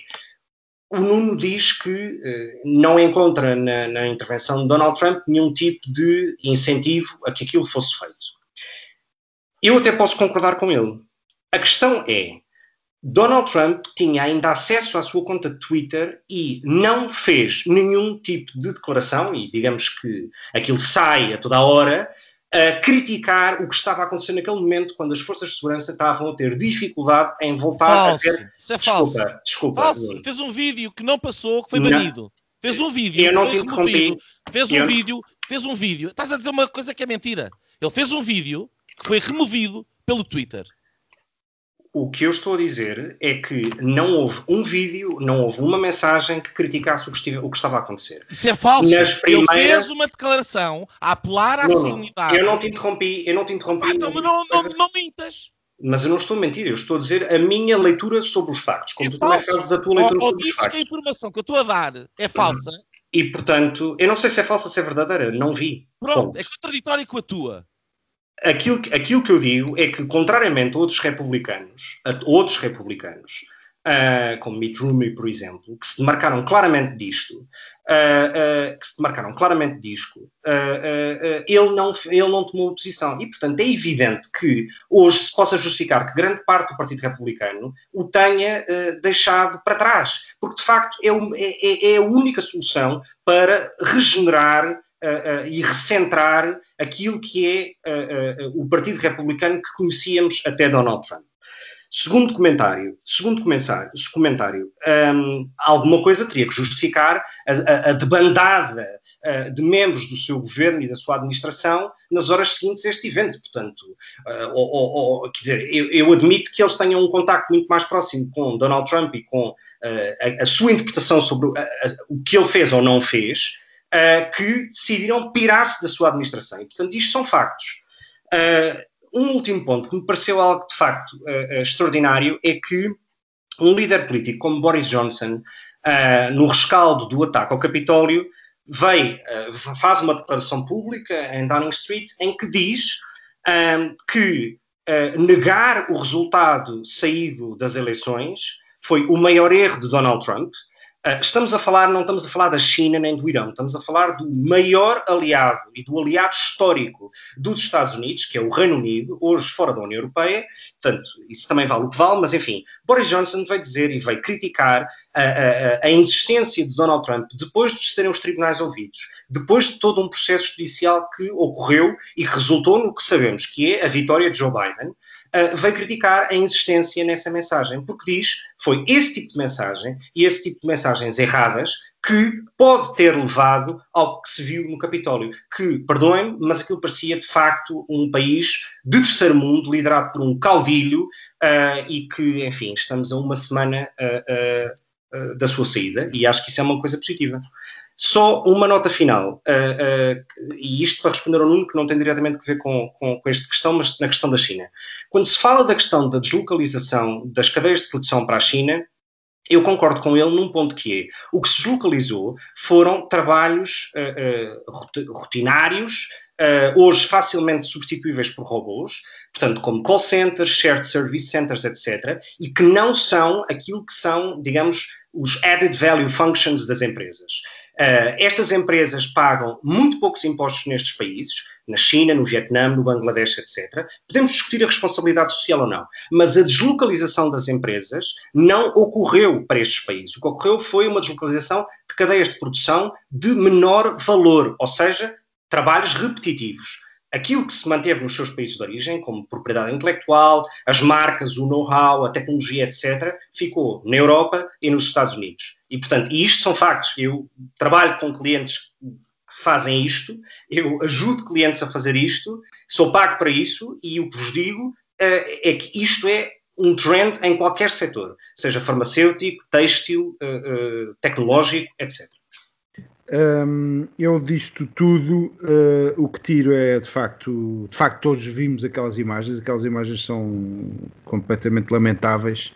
Speaker 5: o Nuno diz que uh, não encontra na, na, intervenção de Donald Trump nenhum tipo de incentivo a que aquilo fosse feito. Eu até posso concordar com ele. A questão é: Donald Trump tinha ainda acesso à sua conta de Twitter e não fez nenhum tipo de declaração, e digamos que aquilo sai a toda a hora, a criticar o que estava a acontecer naquele momento, quando as forças de segurança estavam a ter dificuldade em voltar
Speaker 4: falso.
Speaker 5: a ter.
Speaker 4: Isso é falso.
Speaker 5: Desculpa, desculpa.
Speaker 4: Falso. Fez um vídeo que não passou, que foi banido. Fez um vídeo.
Speaker 5: Eu não te interrompi.
Speaker 4: Fez um eu... vídeo, fez um vídeo. Estás a dizer uma coisa que é mentira. Ele fez um vídeo que foi removido pelo Twitter.
Speaker 5: O que eu estou a dizer é que não houve um vídeo, não houve uma mensagem que criticasse o que, estive, o que estava a acontecer.
Speaker 4: Isso é falso. Nas primeiras... Ele fez uma declaração a apelar à sanidade.
Speaker 5: Eu não te interrompi, eu não te interrompi. Ah,
Speaker 4: então, mas não, não, não mintas.
Speaker 5: Mas eu não estou a mentir, eu estou a dizer a minha leitura sobre os factos, como é tu também fazes a tua leitura ou, sobre ou os factos.
Speaker 4: que a informação que eu estou a dar é falsa.
Speaker 5: E, portanto, eu não sei se é falsa ou se é verdadeira, não vi.
Speaker 4: Pronto, Ponto. é contraditório com a tua
Speaker 5: aquilo, aquilo que eu digo é que, contrariamente a outros republicanos, a outros republicanos, uh, como Mitt Romney, por exemplo, que se demarcaram claramente disto, uh, uh, que se demarcaram claramente disto, ele, não, ele não tomou posição. E, portanto, é evidente que hoje se possa justificar que grande parte do Partido Republicano o tenha deixado para trás, porque, de facto, é, é, é, é a única solução para regenerar uh, e recentrar aquilo que é o Partido Republicano que conhecíamos até Donald Trump. Segundo comentário, segundo comentário, comentário um, alguma coisa teria que justificar a, a, a debandada uh, de membros do seu governo e da sua administração nas horas seguintes a este evento. Portanto, uh, ou, ou, ou, quer dizer, eu, eu, admito que eles tenham um contacto muito mais próximo com Donald Trump e com uh, a, a, sua interpretação sobre o que ele fez ou não fez, uh, que decidiram pirar-se da sua administração. E, portanto, isto são factos. Uh, um último ponto que me pareceu algo de facto uh, extraordinário é que um líder político como Boris Johnson, no rescaldo do ataque ao Capitólio, veio, faz uma declaração pública em Downing Street em que diz que negar o resultado saído das eleições foi o maior erro de Donald Trump estamos a falar, não estamos a falar da China nem do Irão, estamos a falar do maior aliado e do aliado histórico dos Estados Unidos, que é o Reino Unido, hoje fora da União Europeia. Portanto, isso também vale o que vale, mas enfim, Boris Johnson veio dizer e veio criticar a, a, a insistência de Donald Trump depois de serem os tribunais ouvidos, depois de todo um processo judicial que ocorreu e que resultou no que sabemos, que é a vitória de Joe Biden uh, veio criticar a insistência nessa mensagem, porque diz foi esse tipo de mensagem e esse tipo de mensagens erradas que pode ter levado ao que se viu no Capitólio, que, perdoem-me, mas aquilo parecia de facto um país de terceiro mundo, liderado por um caudilho, uh, e que, enfim, estamos a uma semana uh, da sua saída, e acho que isso é uma coisa positiva. Só uma nota final, e isto para responder ao Nuno, que não tem diretamente a ver com, com, com esta questão, mas na questão da China. Quando se fala da questão da deslocalização das cadeias de produção para a China, eu concordo com ele num ponto que é, o que se deslocalizou foram trabalhos uh, uh, rotinários, uh, hoje facilmente substituíveis por robôs, portanto, como call centers, shared service centers, etc., e que não são aquilo que são, digamos, os added value functions das empresas. Uh, estas empresas pagam muito poucos impostos nestes países, na China, no Vietnã, no Bangladesh, etc. Podemos discutir a responsabilidade social ou não, mas a deslocalização das empresas não ocorreu para estes países. O que ocorreu foi uma deslocalização de cadeias de produção de menor valor, ou seja, trabalhos repetitivos aquilo que se manteve nos seus países de origem, como propriedade intelectual, as marcas, o know-how, a tecnologia, etc., ficou na Europa e nos Estados Unidos. E, portanto, e isto são factos. Eu trabalho com clientes que fazem isto, eu ajudo clientes a fazer isto, sou pago para isso, e o que vos digo uh, é que isto é um trend em qualquer setor, seja farmacêutico, têxtil, uh, uh, tecnológico, etc.
Speaker 3: Um, eu disto tudo, uh, o que tiro é de facto, de facto todos vimos aquelas imagens, aquelas imagens são completamente lamentáveis,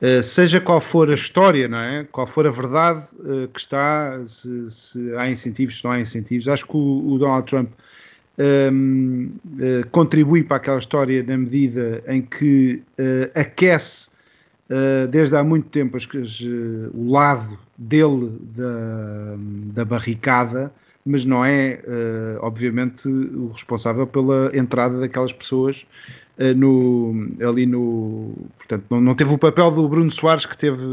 Speaker 3: uh, seja qual for a história, não é? Qual for a verdade uh, que está, se, se, há incentivos, se não há incentivos. Acho que o, o Donald Trump um, contribui para aquela história na medida em que aquece desde há muito tempo as, as, o lado dele da, da barricada, mas não é, uh, obviamente, o responsável pela entrada daquelas pessoas no, ali no. Portanto, não, não, teve o papel do Bruno Soares que teve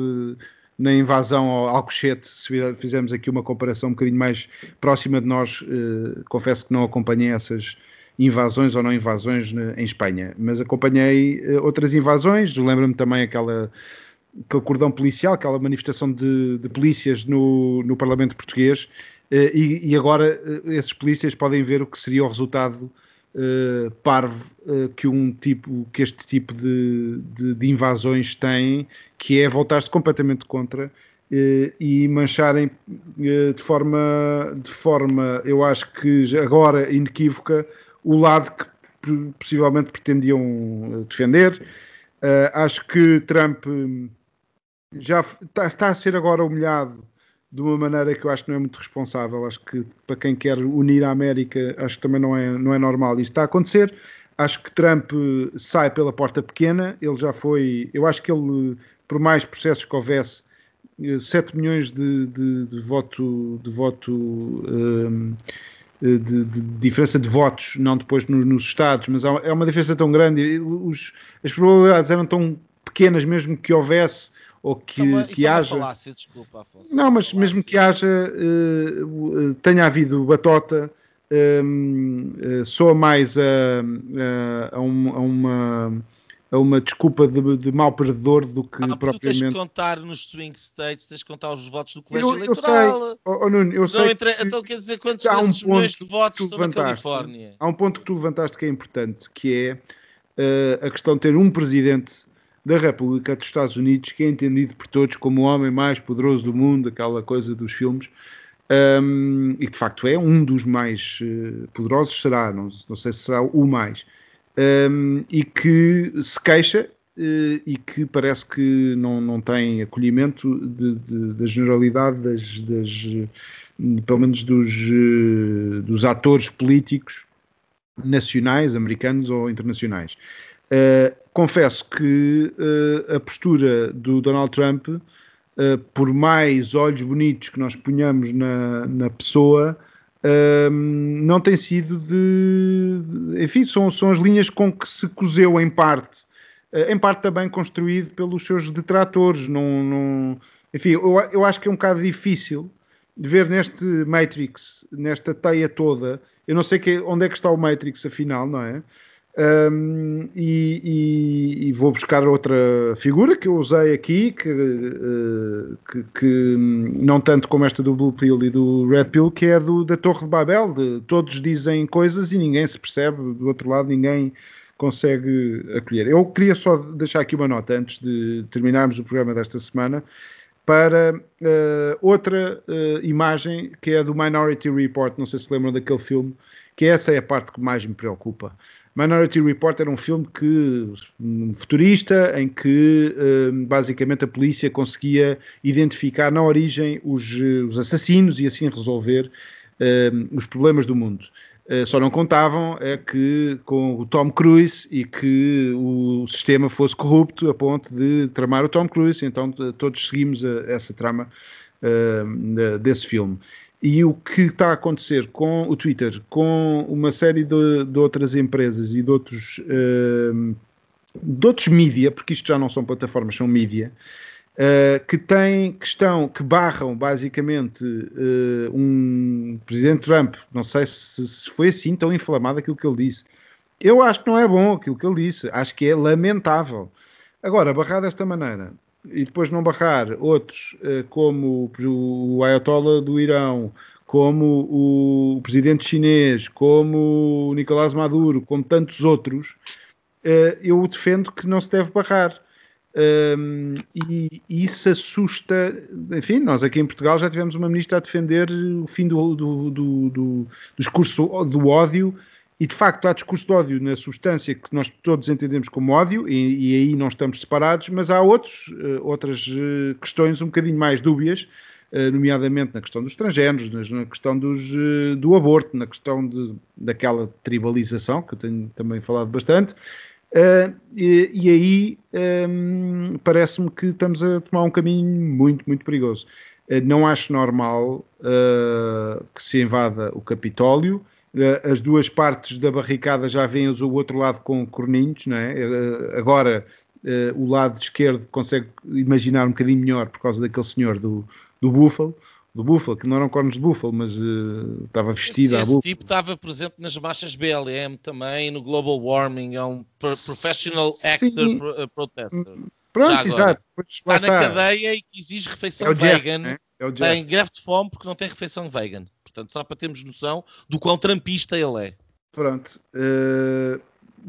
Speaker 3: na invasão ao Alcochete, se fizermos aqui uma comparação um bocadinho mais próxima de nós, confesso que não acompanhei essas invasões ou não invasões em Espanha, mas acompanhei outras invasões, lembro-me também aquela aquele cordão policial, aquela manifestação de, de polícias no, no Parlamento Português, eh, e, e, agora eh, esses polícias podem ver o que seria o resultado uh, parvo uh, que um tipo, que este tipo de, de, de invasões tem, que é voltar-se completamente contra uh, e mancharem de forma, de forma, eu acho que agora inequívoca, o lado que possivelmente pretendiam defender. acho que Trump já está, está, a ser agora humilhado de uma maneira que eu acho que não é muito responsável. Acho que para quem quer unir a América, acho que também não é, não é normal isto está a acontecer. Acho que Trump sai pela porta pequena. Ele já foi. Eu acho que ele, por mais processos que houvesse, 7 milhões de, de, de voto. De voto um, de, de, diferença de votos, não depois nos, nos Estados, mas é uma diferença tão grande, os, as probabilidades eram tão pequenas mesmo que houvesse ou que,
Speaker 4: é
Speaker 3: que isso haja.
Speaker 4: É falácia, desculpa, Afonso.
Speaker 3: Não, mas mesmo que haja, uh, tenha havido batota, um, uh, eh, soa mais a, a, a, a, uma. A uma desculpa de, de mal perdedor do que ah, propriamente.
Speaker 4: Tens
Speaker 3: que
Speaker 4: contar nos swing states, tens que contar os votos do colégio eu, eleitoral.
Speaker 3: Eu sei, oh, oh, Nuno, eu sei.
Speaker 4: Entre... Que, então quer dizer quantos há um milhões de votos estão na Califórnia?
Speaker 3: Há um ponto que tu levantaste que é importante, que é uh, a questão de ter um presidente da República dos Estados Unidos, que é entendido por todos como o homem mais poderoso do mundo, aquela coisa dos filmes, um, e que de facto é um dos mais uh, poderosos, será, não, não, sei se será o mais, um, e que se queixa uh, e que parece que não, não tem acolhimento de, de, da generalidade das, das pelo menos dos, uh, dos atores políticos nacionais, americanos ou internacionais. Uh, confesso que uh, a postura do Donald Trump, uh, por mais olhos bonitos que nós ponhamos na, na pessoa, não tem sido de, de. enfim, são, são as linhas com que se cozeu em parte. em parte também construído pelos seus detratores. Não, não, enfim, eu, eu acho que é um bocado difícil de ver neste Matrix, nesta teia toda. Eu não sei que, onde é que está o Matrix, afinal, não é? Um, e, e, e, vou buscar outra figura que eu usei aqui, que, uh, que, que, não tanto como esta do Blue Pill e do Red Pill, que é do, da Torre de Babel. De, todos dizem coisas e ninguém se percebe, do outro lado, ninguém consegue acolher. Eu queria só deixar aqui uma nota antes de terminarmos o programa desta semana para uh, outra uh, imagem que é do Minority Report. Não sei se lembram daquele filme, que essa é a parte que mais me preocupa Minority Report era um filme que um futurista em que hum, basicamente a polícia conseguia identificar na origem os, os assassinos e assim resolver um, os problemas do mundo. Uh, só não contavam é que com o Tom Cruise e que o sistema fosse corrupto a ponto de tramar o Tom Cruise, então todos seguimos a, essa trama uh, desse filme. E o que está a acontecer com o Twitter, com uma série de, de outras empresas e de outros, uh, de outros mídia, porque isto já não são plataformas, são mídia, uh, que têm, que estão, que barram basicamente uh, um presidente Trump, não sei se, se foi assim tão inflamado aquilo que ele disse. Eu acho que não é bom aquilo que ele disse, acho que é lamentável. Agora, barrar desta maneira, e depois não barrar outros, eh, como o Ayatollah do Irão, como o presidente chinês, como o Nicolás Maduro, como tantos outros, eh, eu defendo que não se deve barrar. Um, e, e, isso assusta. Enfim, nós aqui em Portugal já tivemos uma ministra a defender o fim do, do, do, do discurso do ódio e de facto há discurso de ódio na substância que nós todos entendemos como ódio, e, e aí não estamos separados, mas há outros, uh, outras uh, questões um bocadinho mais dúbias, uh, nomeadamente na questão dos estrangeiros, na questão dos, do aborto, na questão de, daquela tribalização, que eu tenho também falado bastante. E, e, aí um, ehm, parece-me que estamos a tomar um caminho muito, muito perigoso. não acho normal que se invada o Capitólio, eh, as duas partes da barricada já veem o outro lado com corninhos, não é? Eh, agora eh, o lado esquerdo consegue imaginar um bocadinho melhor por causa daquele senhor do, do búfalo, do búfalo, que não eram cornos de búfalo, mas uh, estava vestido esse,
Speaker 4: a búfalo. Esse tipo estava presente nas marchas BLM também, no Global Warming, é um professional actor pro, protester.
Speaker 3: Pronto, exato.
Speaker 4: Está, na cadeia e que exige refeição é vegan. Jeff, né? é tem greve de fome porque não tem refeição vegan. Portanto, só para termos noção do quão trampista ele é.
Speaker 3: Pronto. Uh,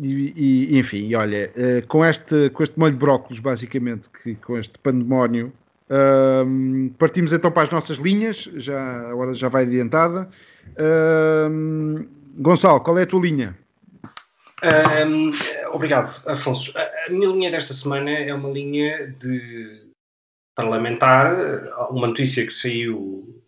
Speaker 3: e, e, enfim, olha, uh, com, este, com este molho de brócolos, basicamente, que, com este pandemónio, uh, partimos então para as nossas linhas, já, a hora já vai adiantada. Gonçalo, qual é a tua linha?
Speaker 5: Um, obrigado, Afonso. A minha linha desta semana é uma linha de parlamentar, uma notícia que saiu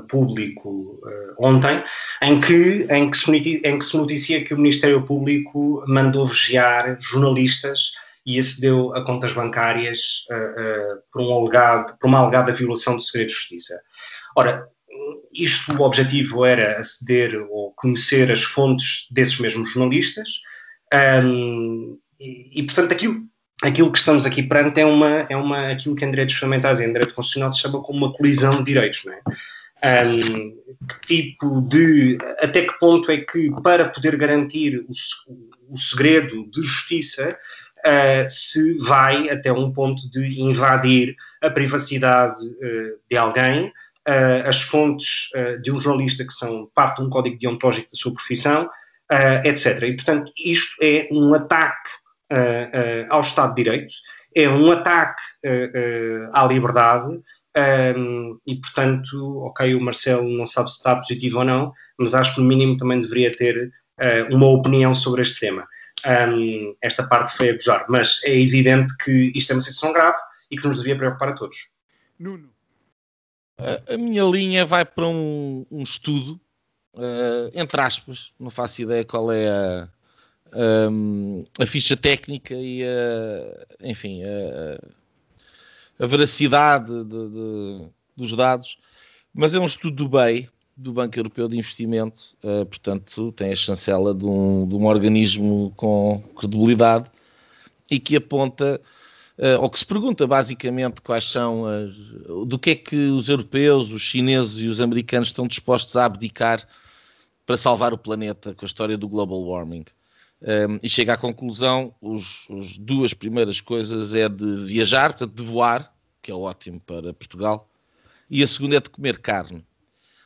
Speaker 5: público uh, ontem, em que, em, que se, em que se noticia que o Ministério Público mandou vigiar jornalistas e acedeu a contas bancárias uh, uh, por, um alegado, por uma alegada violação do segredo de justiça. Ora, isto o objetivo era aceder ou conhecer as fontes desses mesmos jornalistas um, e, e, portanto, aquilo, aquilo que estamos aqui perante é, uma, é uma, aquilo que em direitos fundamentais e em direito constitucional se chama como uma colisão de direitos, não é? Um, que tipo de. Até que ponto é que, para poder garantir o, o segredo de justiça, uh, se vai até um ponto de invadir a privacidade uh, de alguém, uh, as fontes de um jornalista que são parte de um código deontológico da sua profissão, etc. E, portanto, isto é um ataque ao Estado de Direito, é um ataque à liberdade. Um, e portanto, ok, o Marcelo não sabe se está positivo ou não, mas acho que no mínimo também deveria ter uh, uma opinião sobre este tema. Um, esta parte foi a gozar, mas é evidente que isto é uma situação grave e que nos devia preocupar a todos.
Speaker 4: Nuno. A, a minha linha vai para um, um estudo, uh, entre aspas, não faço ideia qual é a, a, a ficha técnica e a, enfim, a, a veracidade de, de, dos dados, mas é um estudo do BEI, do Banco Europeu de Investimento, uh, portanto tem a chancela de um, de um, organismo com credibilidade e que aponta, uh, ou que se pergunta basicamente quais são as, do que é que os europeus, os chineses e os americanos estão dispostos a abdicar para salvar o planeta com a história do global warming. Um, e chega à conclusão, os, os, duas primeiras coisas é de viajar, portanto de voar, que é ótimo para Portugal, e a segunda é de comer carne.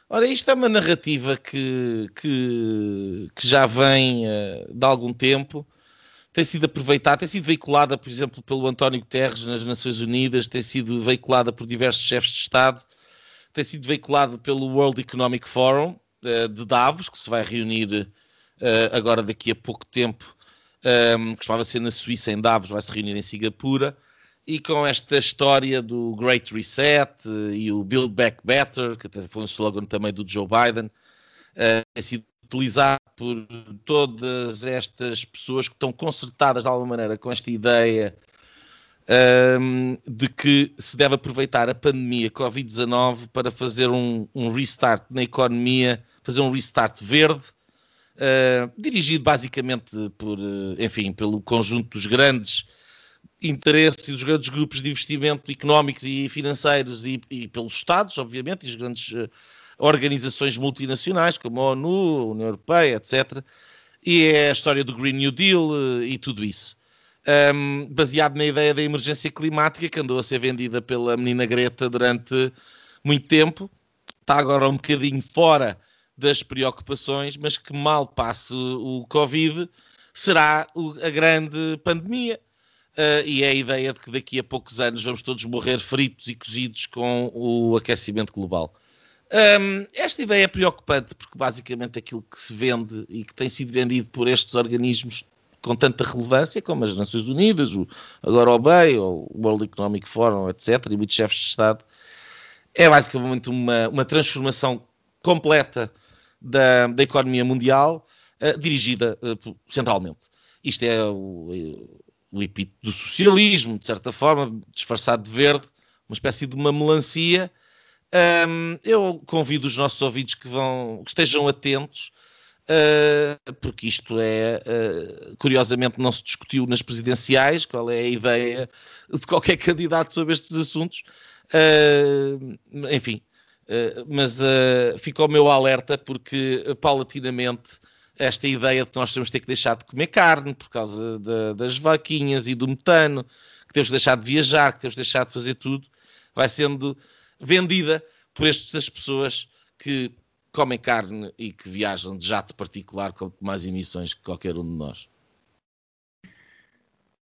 Speaker 4: Ora, isto é uma narrativa que, que, que já vem uh, de algum tempo, tem sido aproveitada, tem sido veiculada, por exemplo, pelo António Guterres nas Nações Unidas, tem sido veiculada por diversos chefes de Estado, tem sido veiculada pelo World Economic Forum uh, de Davos, que se vai reunir uh, agora daqui a pouco tempo, um, ehm, costumava ser na Suíça, em Davos, vai se reunir em Singapura, e com esta história do Great Reset uh, e o Build Back Better, que até foi um slogan também do Joe Biden, uh, tem sido utilizado por todas estas pessoas que estão concertadas de alguma maneira com esta ideia um, ehm, de que se deve aproveitar a pandemia Covid-19 para fazer um, um, restart na economia, fazer um restart verde, uh, dirigido basicamente por, uh, enfim, pelo conjunto dos grandes interesses e dos grandes grupos de investimento económicos e financeiros e, e pelos Estados, obviamente, e as grandes uh, organizações multinacionais como a ONU, a União Europeia, etc. E é a história do Green New Deal e tudo isso. Um, baseado na ideia da emergência climática que andou a ser vendida pela menina Greta durante muito tempo, está agora um bocadinho fora das preocupações, mas que mal passe o Covid, será a grande pandemia. Uh, e é a ideia de que daqui a poucos anos vamos todos morrer fritos e cozidos com o aquecimento global. Um, esta ideia é preocupante porque basicamente aquilo que se vende e que tem sido vendido por estes organismos com tanta relevância como as Nações Unidas, o, agora o BEI, o World Economic Forum, etc., e muitos chefes de Estado, é basicamente uma, uma transformação completa da, da economia mundial uh, dirigida uh, centralmente. Isto é o, o epíteto do socialismo, de certa forma, disfarçado de verde, uma espécie de uma melancia. Um, eu convido os nossos ouvintes que, vão, que estejam atentos, uh, porque isto é, curiosamente, não se discutiu nas presidenciais, qual é a ideia de qualquer [laughs] candidato sobre estes assuntos. enfim, eh, mas uh, fica o meu alerta porque uh, paulatinamente esta ideia de que nós temos de ter que deixar de comer carne por causa de, das vaquinhas e do metano, que temos de deixar de viajar, que temos de deixar de fazer tudo, vai sendo vendida por estas pessoas que comem carne e que viajam de jato particular com mais emissões que qualquer um de nós.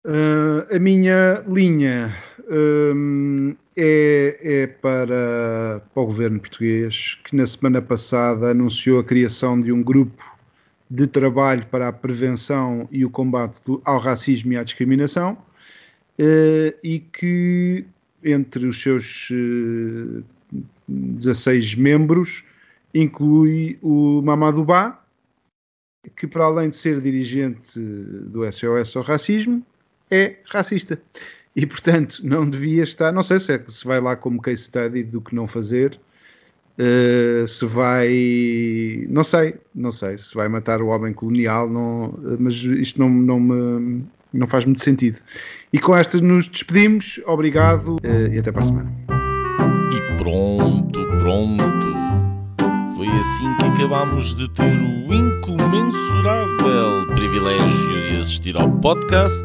Speaker 3: Uh, a minha linha um, é, é para, para, o governo português, que na semana passada anunciou a criação de um grupo de trabalho para a prevenção e o combate do, ao racismo e à discriminação, uh, e que entre os seus uh, 16 membros inclui o Mamadou Ba, que para além de ser dirigente do SOS ao Racismo, é racista. E, portanto, não devia estar. Não sei se, é, se vai lá como case study do que não fazer, uh, se vai. Não sei, não sei. Se vai matar o homem colonial, não, mas isto não, não me. Não faz muito sentido. E com esta nos despedimos. Obrigado uh, e até para a semana.
Speaker 2: E pronto, pronto. Foi assim que acabámos de ter o incomensurável privilégio de assistir ao podcast